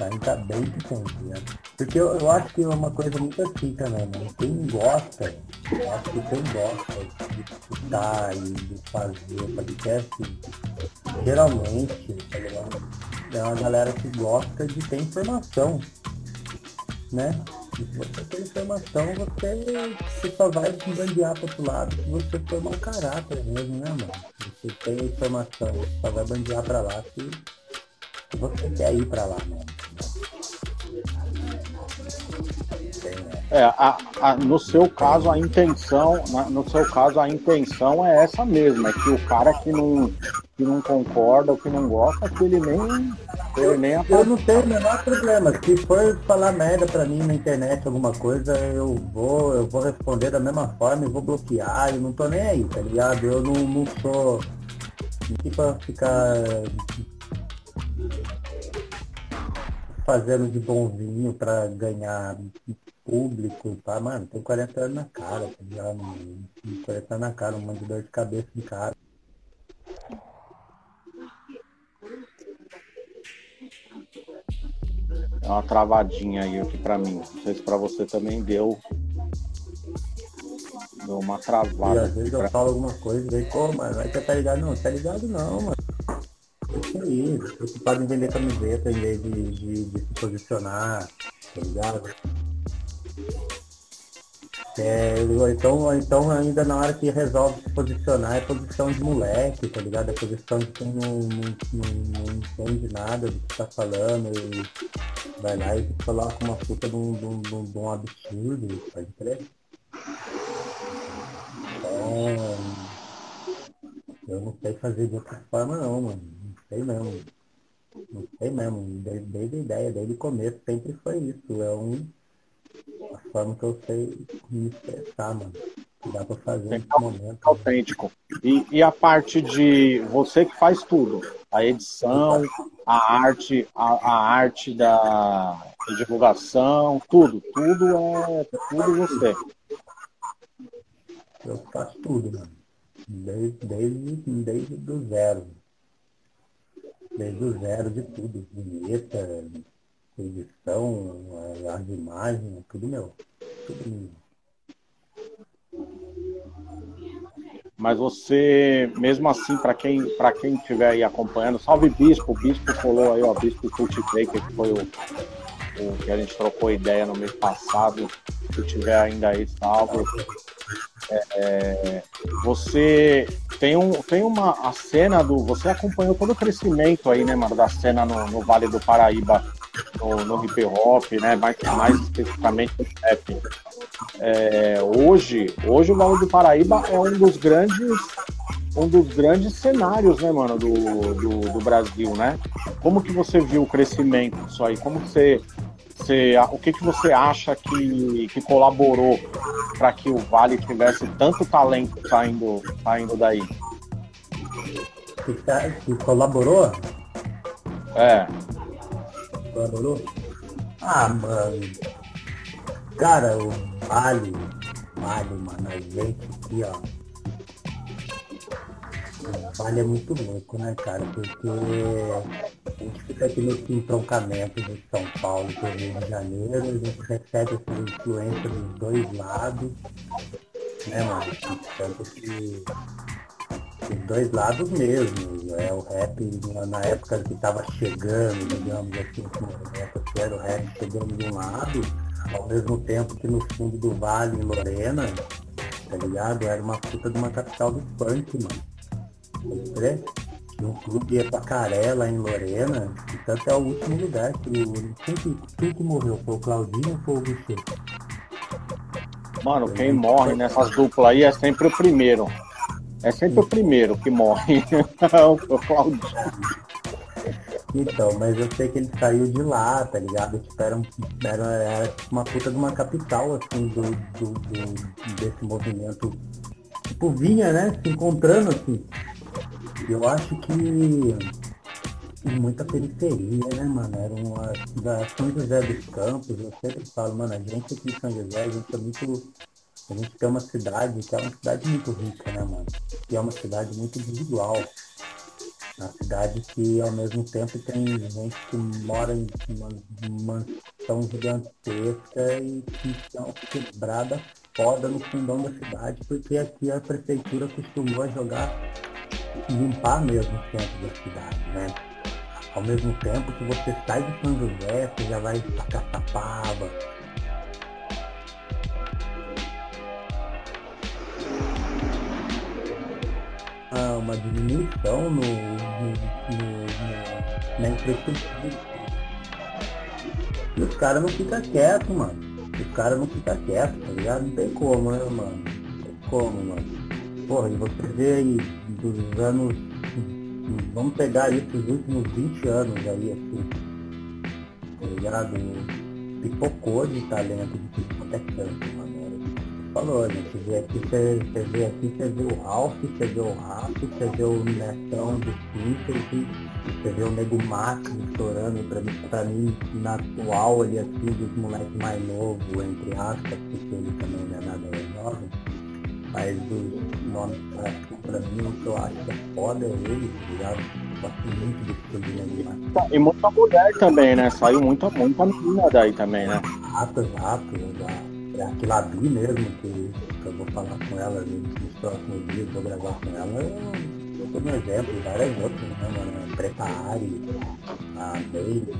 [SPEAKER 3] Ainda bem que tem, tá ligado? Porque eu, eu, acho que é uma coisa muito assim também, mano. Quem gosta, eu acho que quem gosta de escutar e de fazer podcast, geralmente, tá ligado? É uma galera que gosta de ter informação, né? E se você tem informação, você, você só vai bandear para outro lado se você for mau caráter mesmo, né, mano? Você tem informação, você só vai bandear para lá se, você quer ir para lá, mano.
[SPEAKER 2] É, a, a, no seu caso a intenção, no seu caso a intenção é essa mesma, é que o cara que não, que não concorda ou que não gosta, que ele nem, ele nem
[SPEAKER 3] eu, eu não tenho o menor problema. Se for falar merda pra mim na internet alguma coisa, eu vou, eu vou responder da mesma forma e vou bloquear, e não tô nem aí, tá ligado? Eu não, não sou aqui pra ficar fazendo de bonzinho pra ganhar público, tá, mano, tem 40 anos na cara, tá ligado? 40 anos na cara, um monte de dor de cabeça de cara.
[SPEAKER 2] É uma travadinha aí aqui pra mim. Não sei se pra você também deu. Deu uma travada.
[SPEAKER 3] E às vezes eu pra... falo alguma coisa e aí, pô, mano, vai tá ligado? Não, tá ligado não, mano. Isso aí, preocupado em vender camiseta em vez de, de, de se posicionar, tá ligado? É, então, então ainda na hora que resolve se posicionar é posição de moleque, tá ligado? É posição de quem não, não, não, não entende nada do que tá falando e vai lá e coloca uma puta de um, de um, de um absurdo, pode crer? Então, eu não sei fazer de outra forma não, mano. Não sei mesmo. Não sei mesmo. Desde, desde a ideia, desde o começo, sempre foi isso. É um a forma que eu sei me expressar, mano. Que dá pra fazer nesse momento.
[SPEAKER 2] Autêntico. E, e a parte de você que faz tudo, a edição, a arte, a, a arte da divulgação, tudo, tudo é tudo você.
[SPEAKER 3] Eu faço tudo, mano. Desde, desde, desde do zero. Desde o zero de tudo. Vinheta, edição, as imagens, tudo meu. Tudo meu.
[SPEAKER 2] Mas você, mesmo assim, para quem para quem estiver aí acompanhando, salve Bispo, Bispo falou aí, ó, Bispo Cultivator, que foi o, o, que a gente trocou ideia no mês passado, se tiver ainda aí, salve. É, é, você tem, um, tem uma a cena do. Você acompanhou todo o crescimento aí, né, mano, da cena no, no Vale do Paraíba no, no hip hop, né? Mais, mais especificamente no rap. É, hoje, hoje o Vale do Paraíba é um dos grandes um dos grandes cenários, né, mano, do, do, do, Brasil, né? Como que você viu o crescimento disso aí? Como que você, você o que que você acha que, que colaborou para que o Vale tivesse tanto talento saindo, saindo daí?
[SPEAKER 3] Que, que colaborou?
[SPEAKER 2] É.
[SPEAKER 3] Colaborou? Ah, mano. Cara, o Vale, Vale, mano, a gente aqui, ó. O Vale é muito louco, né, cara? Porque a gente fica aqui nesse entroncamento de São Paulo o Rio de Janeiro, a gente recebe essa influência dos dois lados, né, mano? Tanto que os dois lados mesmo. É, o rap na época que estava chegando, digamos assim, na época que era o rap chegando de um lado, ao mesmo tempo que no fundo do vale, em Lorena, tá ligado? Era uma puta de uma capital do funk, mano. De um clube é Pacaré, lá em Lorena, e tanto é o último lugar que. Quem que, quem que morreu? Foi o Claudinho ou foi o Boucher?
[SPEAKER 2] Mano, quem morre nessas duplas aí é sempre o primeiro. É sempre o primeiro que morre. o Claudinho.
[SPEAKER 3] Então, mas eu sei que ele saiu de lá, tá ligado? Tipo, era, um, era, era uma puta de uma capital, assim, do, do, do, desse movimento. Tipo, vinha, né? Se encontrando, assim. Eu acho que em muita periferia, né, mano? Era uma da São José dos Campos, eu sempre falo, mano, a gente aqui em São José, a gente é muito. A gente tem uma cidade que é uma cidade muito rica, né, mano? Que é uma cidade muito individual. Uma cidade que ao mesmo tempo tem gente que mora em uma mansão gigantesca e que estão quebrada foda no fundão da cidade, porque aqui a prefeitura costumou jogar, limpar mesmo o centro da cidade, né? Ao mesmo tempo que você sai de São José, você já vai para Caçapava, uma diminuição no, no, no, na infraestrutura. E os caras não ficam quietos, mano. Os caras não ficam quietos, tá ligado? Não tem como, né, mano? Não tem como, mano. Porra, e você vê aí dos anos. Vamos pegar aí esses últimos 20 anos aí, assim. Tá ligado? Pipocou de talento de tudo quanto é canto, mano falou, a gente vê aqui, você, você vê aqui, você vê o Ralph, você vê o Rato, você vê o Netão do Simples, você vê o Nego Max estourando pra mim, pra mim, na atual ali assim, dos moleques mais novos, entre aspas, porque ele também não é nada jovem, mas dos nomes pra, pra mim, o que eu acho que é foda é ele, tá ligado? Gosto muito do do Nego Max.
[SPEAKER 2] E muita mulher também, né? Saiu muita, muita menina daí também, né?
[SPEAKER 3] Exato, exato, exato é a Labi mesmo, que, que, eu vou falar com ela nos próximos dias, vou gravar com ela, eu, tô no exemplo, várias outras, né, mano? Preta Ari, a Meire,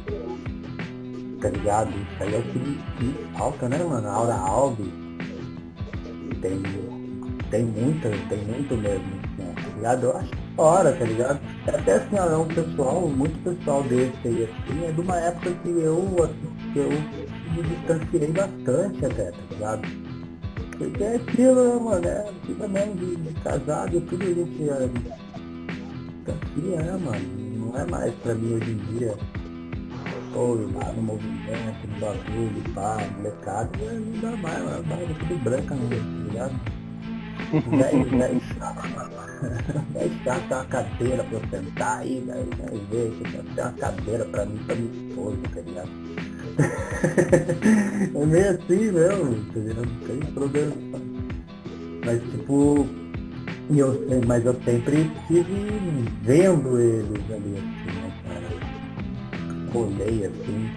[SPEAKER 3] tá ligado? Isso aí é o que, que falta, né, mano? Aura Alves, tem, tem muita, tem muito mesmo, né, tá ligado? Eu acho hora, tá ligado? É até assim, é um pessoal, muito pessoal desse aí, assim, é de uma época que eu, assim, que eu me distanciei bastante até, tá ligado? Porque é aquilo, né, mano? É vida mesmo de, de casado, tudo a gente é, distancia, né, mano? Não é mais pra mim hoje em dia. Ou lá no movimento, no bagulho, pá, molecada, não dá mais, mano. Tudo branca, né, tá ligado? Chato, velho chato, tem uma cadeira pra eu sentar aí, velho, velho, ver, tem uma cadeira pra mim, pra minha esposa, tá ligado? é meio assim mesmo, entendeu? Não tem problema. Mas tipo, eu, mas eu sempre estive vendo eles ali, assim, né, cara? Colei assim.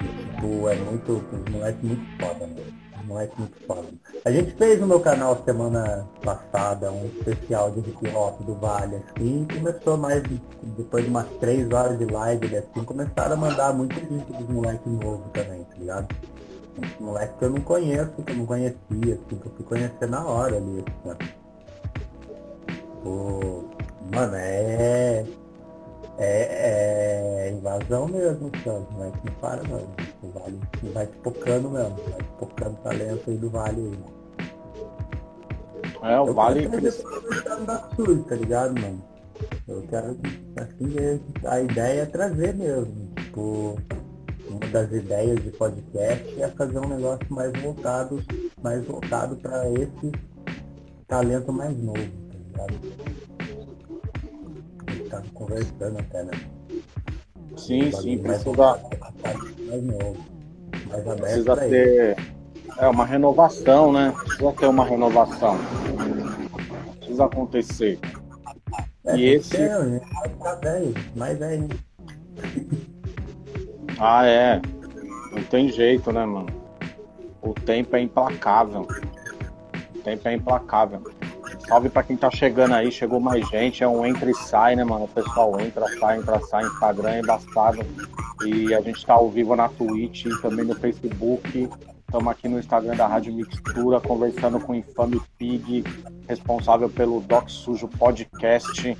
[SPEAKER 3] E, tipo, é muito. Os moleques muito foda, né? moleque muito foda. A gente fez no meu canal semana passada um especial de hip hop do Vale, assim, começou mais, depois de umas três horas de live, assim, começaram a mandar muito vídeo dos moleques novos também, tá ligado? Uns moleques que eu não conheço, que eu não conhecia, assim, que eu fui conhecer na hora ali, assim, Pô, mano, é é, é invasão mesmo, é que não para não. O Vale vai pipocando mesmo, vai pipocando talento aí do Vale aí.
[SPEAKER 2] É, o eu Vale.
[SPEAKER 3] Quero da Sul, tá ligado, mano? Eu quero, assim, a ideia é trazer mesmo. Tipo, uma das ideias de podcast é fazer um negócio mais voltado, mais voltado para esse talento mais novo, tá ligado? Tá conversando até, né?
[SPEAKER 2] Sim, sim, precisa.
[SPEAKER 3] Mais novo, mais aberto
[SPEAKER 2] precisa ter é, uma renovação, né? Precisa ter uma renovação. Precisa acontecer.
[SPEAKER 3] É, e esse. Né? mais velho, mais velho.
[SPEAKER 2] Ah, é. Não tem jeito, né, mano? O tempo é implacável. O tempo é implacável. Salve pra quem tá chegando aí, chegou mais gente, é um entra e sai, né, mano? O pessoal entra, sai, entra, sai, Instagram é embaçado. E a gente tá ao vivo na Twitch também no Facebook. Estamos aqui no Instagram da Rádio Mixtura, conversando com o Infame Pig, responsável pelo Doc Sujo Podcast.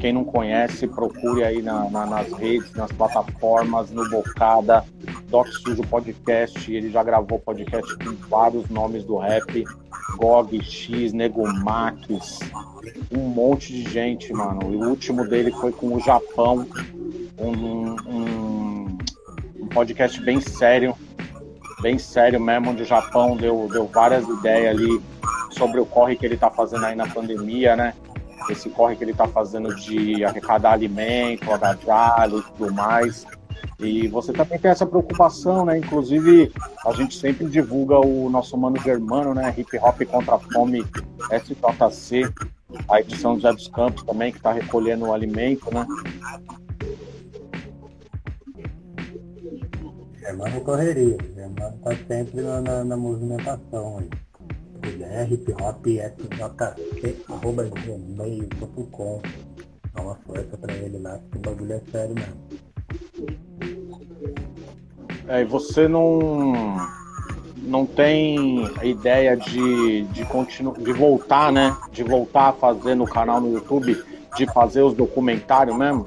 [SPEAKER 2] Quem não conhece, procure aí na, na, nas redes, nas plataformas, no Bocada, Doc Sujo Podcast. Ele já gravou podcast com vários nomes do rap, Gog, X, Nego Max, um monte de gente, mano. E o último dele foi com o Japão, um, um, um podcast bem sério bem sério mesmo, onde o Japão deu, deu várias ideias ali sobre o corre que ele está fazendo aí na pandemia, né? Esse corre que ele está fazendo de arrecadar alimento, agasalho e tudo mais. E você também tem essa preocupação, né? Inclusive, a gente sempre divulga o nosso mano germano, né? Hip Hop contra a Fome SJC, a edição do Zé dos Campos também, que está recolhendo o alimento, né?
[SPEAKER 3] Germano correria. Germano tá sempre na, na, na movimentação aí. É hip hop sjc arroba gmail.com. Dá uma força pra ele lá, que o bagulho é sério mesmo.
[SPEAKER 2] É, e você não não tem ideia de, de, continu, de voltar, né? De voltar a fazer no canal no YouTube, de fazer os documentários mesmo?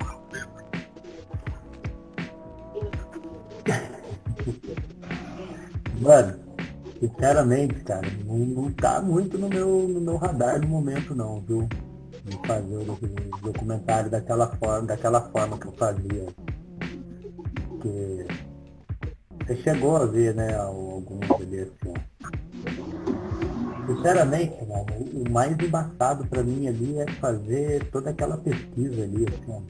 [SPEAKER 3] Sinceramente, cara, não, não tá muito no meu, no meu radar no momento não, viu? De fazer o documentário daquela forma, daquela forma que eu fazia. Porque você chegou a ver, né, alguns assim. Sinceramente, mano, o mais embaçado pra mim ali é fazer toda aquela pesquisa ali, assim.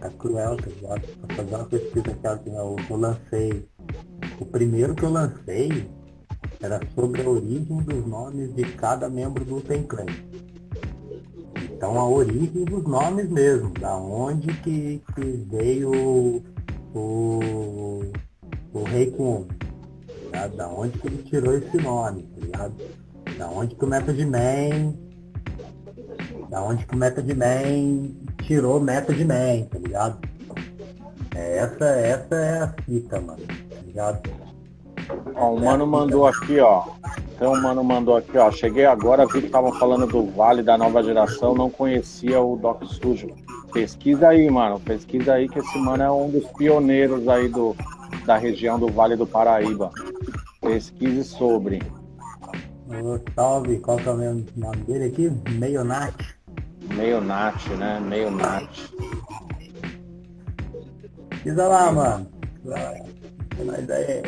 [SPEAKER 3] Tá cruel, tá ligado? Fazer uma pesquisa que assim, eu lancei o primeiro que eu lancei era sobre a origem dos nomes de cada membro do Ten Clan. Então a origem dos nomes mesmo, da onde que, que veio o, o Rei Kun, tá? da onde que ele tirou esse nome, tá? Da onde que o Method Man, da onde que o Method Man tirou Method Man, tá ligado? É, essa, essa é a fita, mano ligado?
[SPEAKER 2] Ó, o mano mandou aqui, ó. Então o mano mandou aqui, ó. Cheguei agora, vi que estavam falando do Vale da nova geração, não conhecia o Doc Sujo. Pesquisa aí, mano. Pesquisa aí que esse mano é um dos pioneiros aí do, da região do Vale do Paraíba. Pesquise sobre.
[SPEAKER 3] Oh, salve, qual que é o nome dele aqui? Meio Nat.
[SPEAKER 2] Meio Nat, né? Meio Nat.
[SPEAKER 3] Pesquisa lá, mano. Mas é.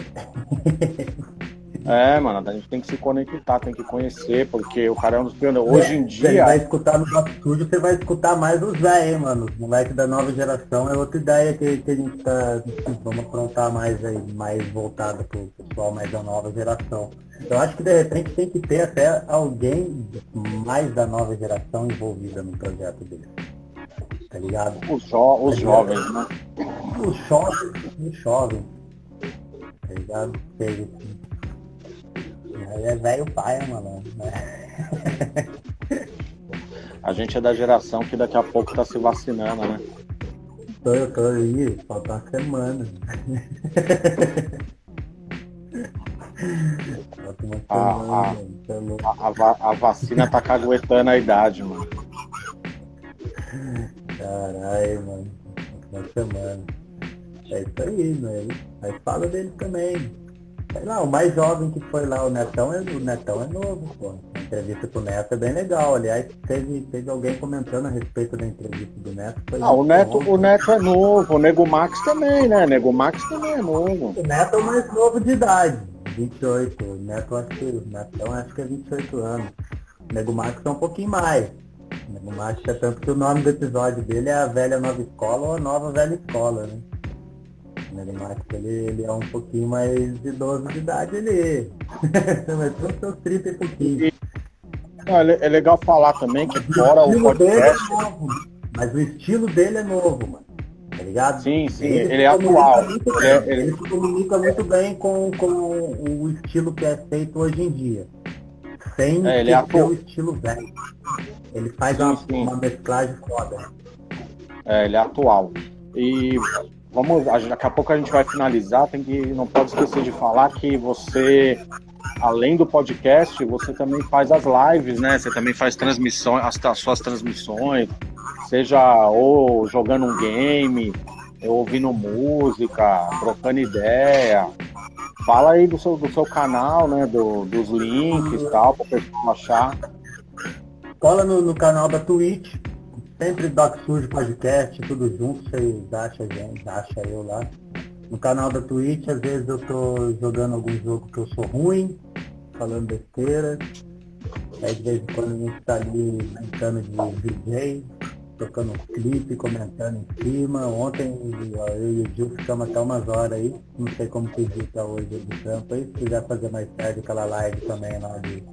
[SPEAKER 2] É, mano, a gente tem que se conectar, tem que conhecer, porque o cara é um dos pioneiros. Hoje em dia.
[SPEAKER 3] Você vai escutar no nosso estúdio, você vai escutar mais os Zé, hein, mano. Os moleques da nova geração é outra ideia que, que a gente tá. Vamos aprontar mais aí, mais voltado pro pessoal mais da nova geração. Eu acho que de repente tem que ter até alguém mais da nova geração envolvida no projeto dele. Tá ligado?
[SPEAKER 2] Os, jo os tá jovens, né?
[SPEAKER 3] Os jovens, os jovens tá ligado? Teve. Aí é velho pai, mano.
[SPEAKER 2] A gente é da geração que daqui a pouco tá se vacinando, né?
[SPEAKER 3] Tô, eu tô aí, falta uma semana. falta uma
[SPEAKER 2] a, semana, a, a, a, vacina tá caguetando a idade, mano.
[SPEAKER 3] Caralho, mano. Uma semana. É isso aí, né? Aí fala dele também. Sei lá, o mais jovem que foi lá, o Netão, é, o Netão é novo, pô. A entrevista com o Neto é bem legal. Aliás, teve, teve alguém comentando a respeito da entrevista do Neto.
[SPEAKER 2] ah, o Neto, bom. o Neto é novo, o Nego Max também, né? Nego Max também é novo.
[SPEAKER 3] O Neto é o mais novo de idade, 28. O Neto acho que, o Netão acho que é 28 anos. O Nego Max é um pouquinho mais. O Nego Max é tanto que o nome do episódio dele é a velha nova escola ou a nova velha escola, né? Né? Max, ele, ele é um pouquinho mais idoso de idade, ele. Mas os seus 30 e pouquinho.
[SPEAKER 2] Não, é legal falar também que fora o,
[SPEAKER 3] o podcast. É novo, mas o estilo dele é novo, mano. Tá ligado?
[SPEAKER 2] Sim, sim, ele, ele é atual.
[SPEAKER 3] Ele, é, ele... ele, se comunica muito bem com, com o estilo que é feito hoje em dia. Sem
[SPEAKER 2] é, ele é
[SPEAKER 3] o estilo velho. Ele faz sim, uma, sim. uma mesclagem foda.
[SPEAKER 2] É, ele é atual. E Vamos, daqui a pouco a gente vai finalizar, tem que, não pode esquecer de falar que você além do podcast, você também faz as lives, né? Você também faz transmissões, as, as suas transmissões, seja ou jogando um game, ou ouvindo música, trocando ideia. Fala aí do seu, do seu canal, né? Do, dos links tal, para o pessoal achar.
[SPEAKER 3] Cola no, no, canal da Twitch, sempre Doc Sujo Podcast, tudo junto, vocês acham a gente, acha eu lá. No canal da Twitch, às vezes eu tô jogando algum jogo que eu sou ruim, falando besteira. Aí de vez em quando a gente tá ali brincando de DJ, tocando um clipe, comentando em cima. Ontem eu e o Gil ficamos até umas horas aí. Não sei como que o Gil tá hoje de campo aí. Se quiser fazer mais tarde aquela live também lá de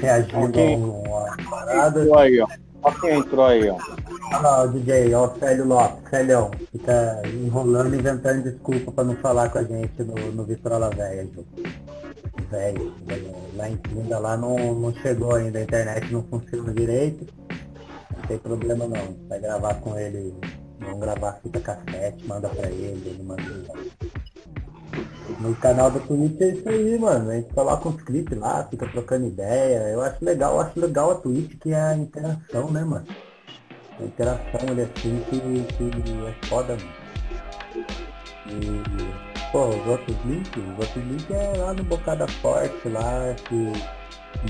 [SPEAKER 3] reagindo okay. a uma parada.
[SPEAKER 2] Aí, ó. Olha quem entrou aí, ó.
[SPEAKER 3] Olha lá, o DJ, ó, o Célio Lopes, Célio, fica enrolando, inventando desculpa pra não falar com a gente no, no Velha, Gil velho. Lá em ainda lá não, não chegou ainda, a internet não funciona direito. Não tem problema não. Vai gravar com ele, vamos gravar fita cassete, manda pra ele, ele manda no canal da Twitch é isso aí, mano. A gente coloca uns clipes lá, fica trocando ideia. Eu acho legal, eu acho legal a Twitch que é a interação, né, mano? A interação ali assim que, que é foda, mano. E Pô, os outros links, os outros links é lá no Bocada Forte, lá, que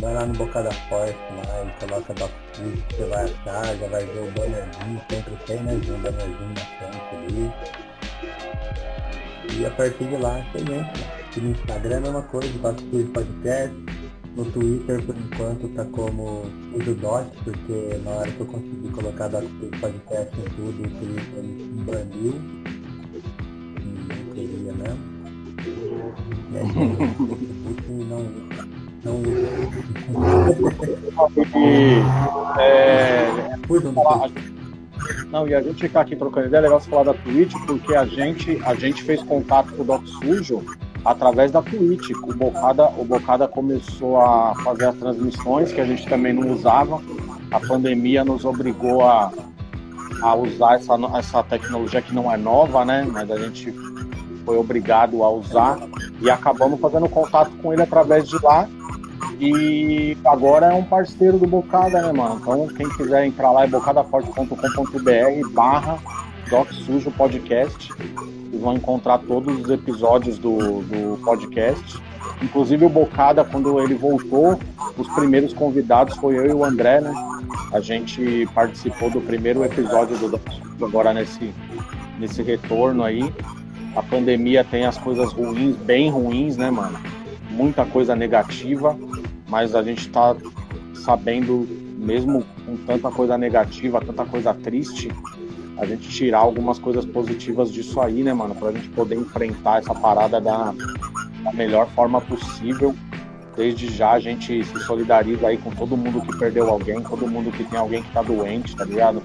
[SPEAKER 3] vai lá no Bocada Forte lá e coloca Docfuse, você vai achar, já vai ver o bannerzinho, sempre tem, né, um bannerzinho na frente ali. E a partir de lá, tem gente, né? E no Instagram é a mesma coisa, Docfuse Podcast. No Twitter, por enquanto, tá como Studio Doc, porque na hora que eu consegui colocar Docfuse Podcast em tudo, o Twitter me baniu queria mesmo. E aí, não, não
[SPEAKER 2] é, não, e a gente ficar aqui trocando ideia, é legal você falar da Twitch, porque a gente, a gente fez contato com o Doc Sujo através da Twitch. O Bocada, o Bocada começou a fazer as transmissões, que a gente também não usava. A pandemia nos obrigou a, a usar essa, essa tecnologia que não é nova, né? Mas a gente foi obrigado a usar e acabamos fazendo contato com ele através de lá. E agora é um parceiro do Bocada, né, mano? Então, quem quiser entrar lá é bocadaforte.com.br barra Doc Sujo Podcast. Vocês vão encontrar todos os episódios do, do podcast. Inclusive o Bocada, quando ele voltou, os primeiros convidados foi eu e o André, né? A gente participou do primeiro episódio do Doc Sujo agora nesse, nesse retorno aí a pandemia tem as coisas ruins, bem ruins, né, mano? Muita coisa negativa, mas a gente tá sabendo, mesmo com tanta coisa negativa, tanta coisa triste, a gente tirar algumas coisas positivas disso aí, né, mano? Pra gente poder enfrentar essa parada da, da melhor forma possível. Desde já a gente se solidariza aí com todo mundo que perdeu alguém, todo mundo que tem alguém que tá doente, tá ligado?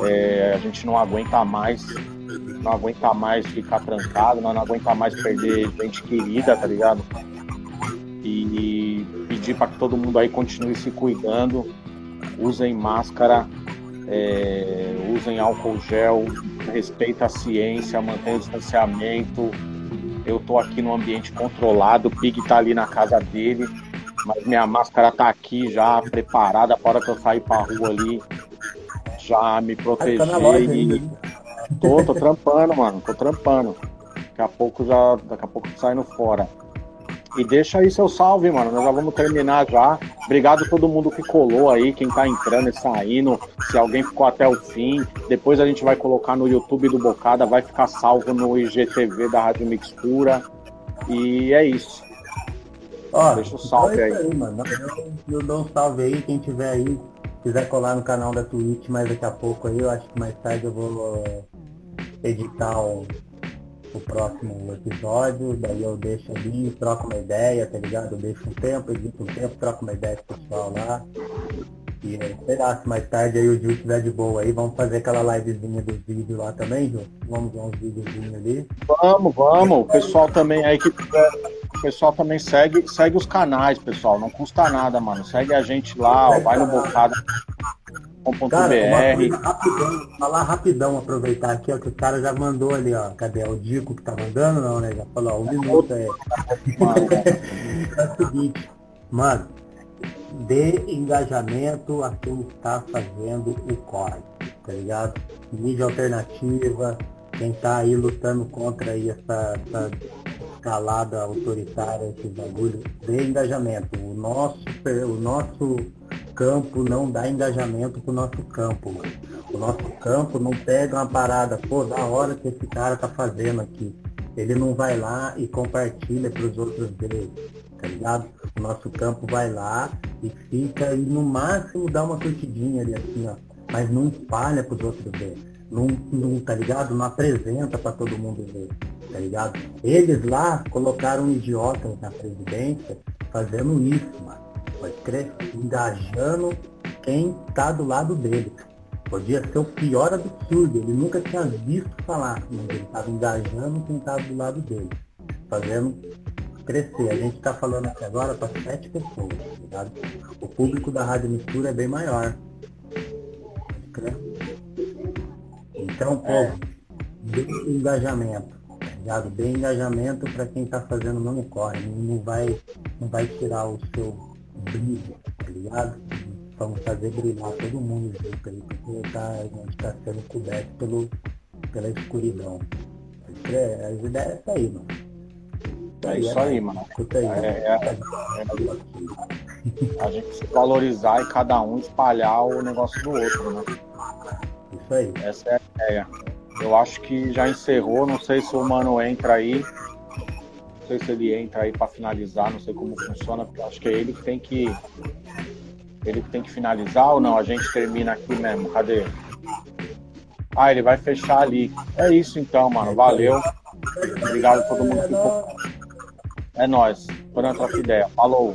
[SPEAKER 2] É, a gente não aguenta mais não aguenta mais ficar trancado, não, não aguenta mais perder gente querida, tá ligado? E, pedir para que todo mundo aí continue se cuidando, usem máscara, é, usem álcool gel, respeita a ciência, mantenha o distanciamento. Eu tô aqui no ambiente controlado, o Pig tá ali na casa dele, mas minha máscara tá aqui já preparada para que eu sair pra rua ali, já me proteger. Tá e, Tô, tô trampando, mano. Tô trampando. Daqui a pouco já. Daqui a pouco saindo fora. E deixa aí seu salve, mano. Nós já vamos terminar já. Obrigado a todo mundo que colou aí, quem tá entrando e saindo. Se alguém ficou até o fim. Depois a gente vai colocar no YouTube do Bocada, vai ficar salvo no IGTV da Rádio Mixtura. E é isso.
[SPEAKER 3] Ó, Deixa o salve é aí. aí. mano. Eu, eu dou um salve aí, quem tiver aí, quiser colar no canal da Twitch mais daqui a pouco aí, eu acho que mais tarde eu vou editar o, o próximo episódio, daí eu deixo ali, troco uma ideia, tá ligado? Eu deixo um tempo, edito um tempo, troco uma ideia com o pessoal lá. E se mais tarde aí o Gil estiver de boa aí, vamos fazer aquela livezinha dos vídeos lá também, Gil? Vamos ver uns videozinhos ali.
[SPEAKER 2] Vamos, vamos. O pessoal também aí que o pessoal também segue, segue os canais, pessoal. Não custa nada, mano. Segue a gente lá, ó, vai no Bocada.
[SPEAKER 3] rapidão, falar rapidão, aproveitar aqui, ó, que o cara já mandou ali, ó. Cadê? O Dico que tá mandando, não, né? Já falou, ó, um minuto é. é o seguinte, mano, dê engajamento a quem está fazendo o corre, tá ligado? Mídia alternativa, quem tá aí lutando contra aí essa, essa escalada autoritária, esse bagulho, dê engajamento. O nosso, o nosso campo não dá engajamento pro nosso campo, mano. O nosso campo não pega uma parada, pô, da hora que esse cara tá fazendo aqui. Ele não vai lá e compartilha para os outros dele, tá ligado? O nosso campo vai lá e fica e no máximo dá uma curtidinha ali assim, ó. Mas não espalha para os outros ver. Não, não, tá ligado? Não apresenta para todo mundo ver, tá ligado? Eles lá colocaram idiotas na presidência fazendo isso, mano pode crer, engajando quem está do lado dele. Podia ser o pior absurdo, ele nunca tinha visto falar, mas ele estava engajando quem estava do lado dele, fazendo crescer. A gente está falando aqui agora para sete pessoas, tá? O público da Rádio Mistura é bem maior. Então, povo, dê engajamento, tá ligado? Dê engajamento para quem está fazendo corre, não vai, não vai tirar o seu brilho, tá ligado? Vamos fazer brilhar todo mundo junto aí, porque tá, a gente tá sendo coberto pelo, pela escuridão. É, as ideias tá aí, mano.
[SPEAKER 2] É isso aí, mano. É, é, é, a gente se valorizar e cada um espalhar o negócio do outro, né?
[SPEAKER 3] Isso aí.
[SPEAKER 2] Essa é a ideia. Eu acho que já encerrou, não sei se o mano entra aí. Não sei se ele entra aí para finalizar, não sei como funciona, porque acho que é ele que tem que. Ele que tem que finalizar ou não? A gente termina aqui mesmo. Cadê? Ah, ele vai fechar ali. É isso então, mano. Valeu. Obrigado a todo mundo que ficou. É nóis. Por outra ideia. Falou.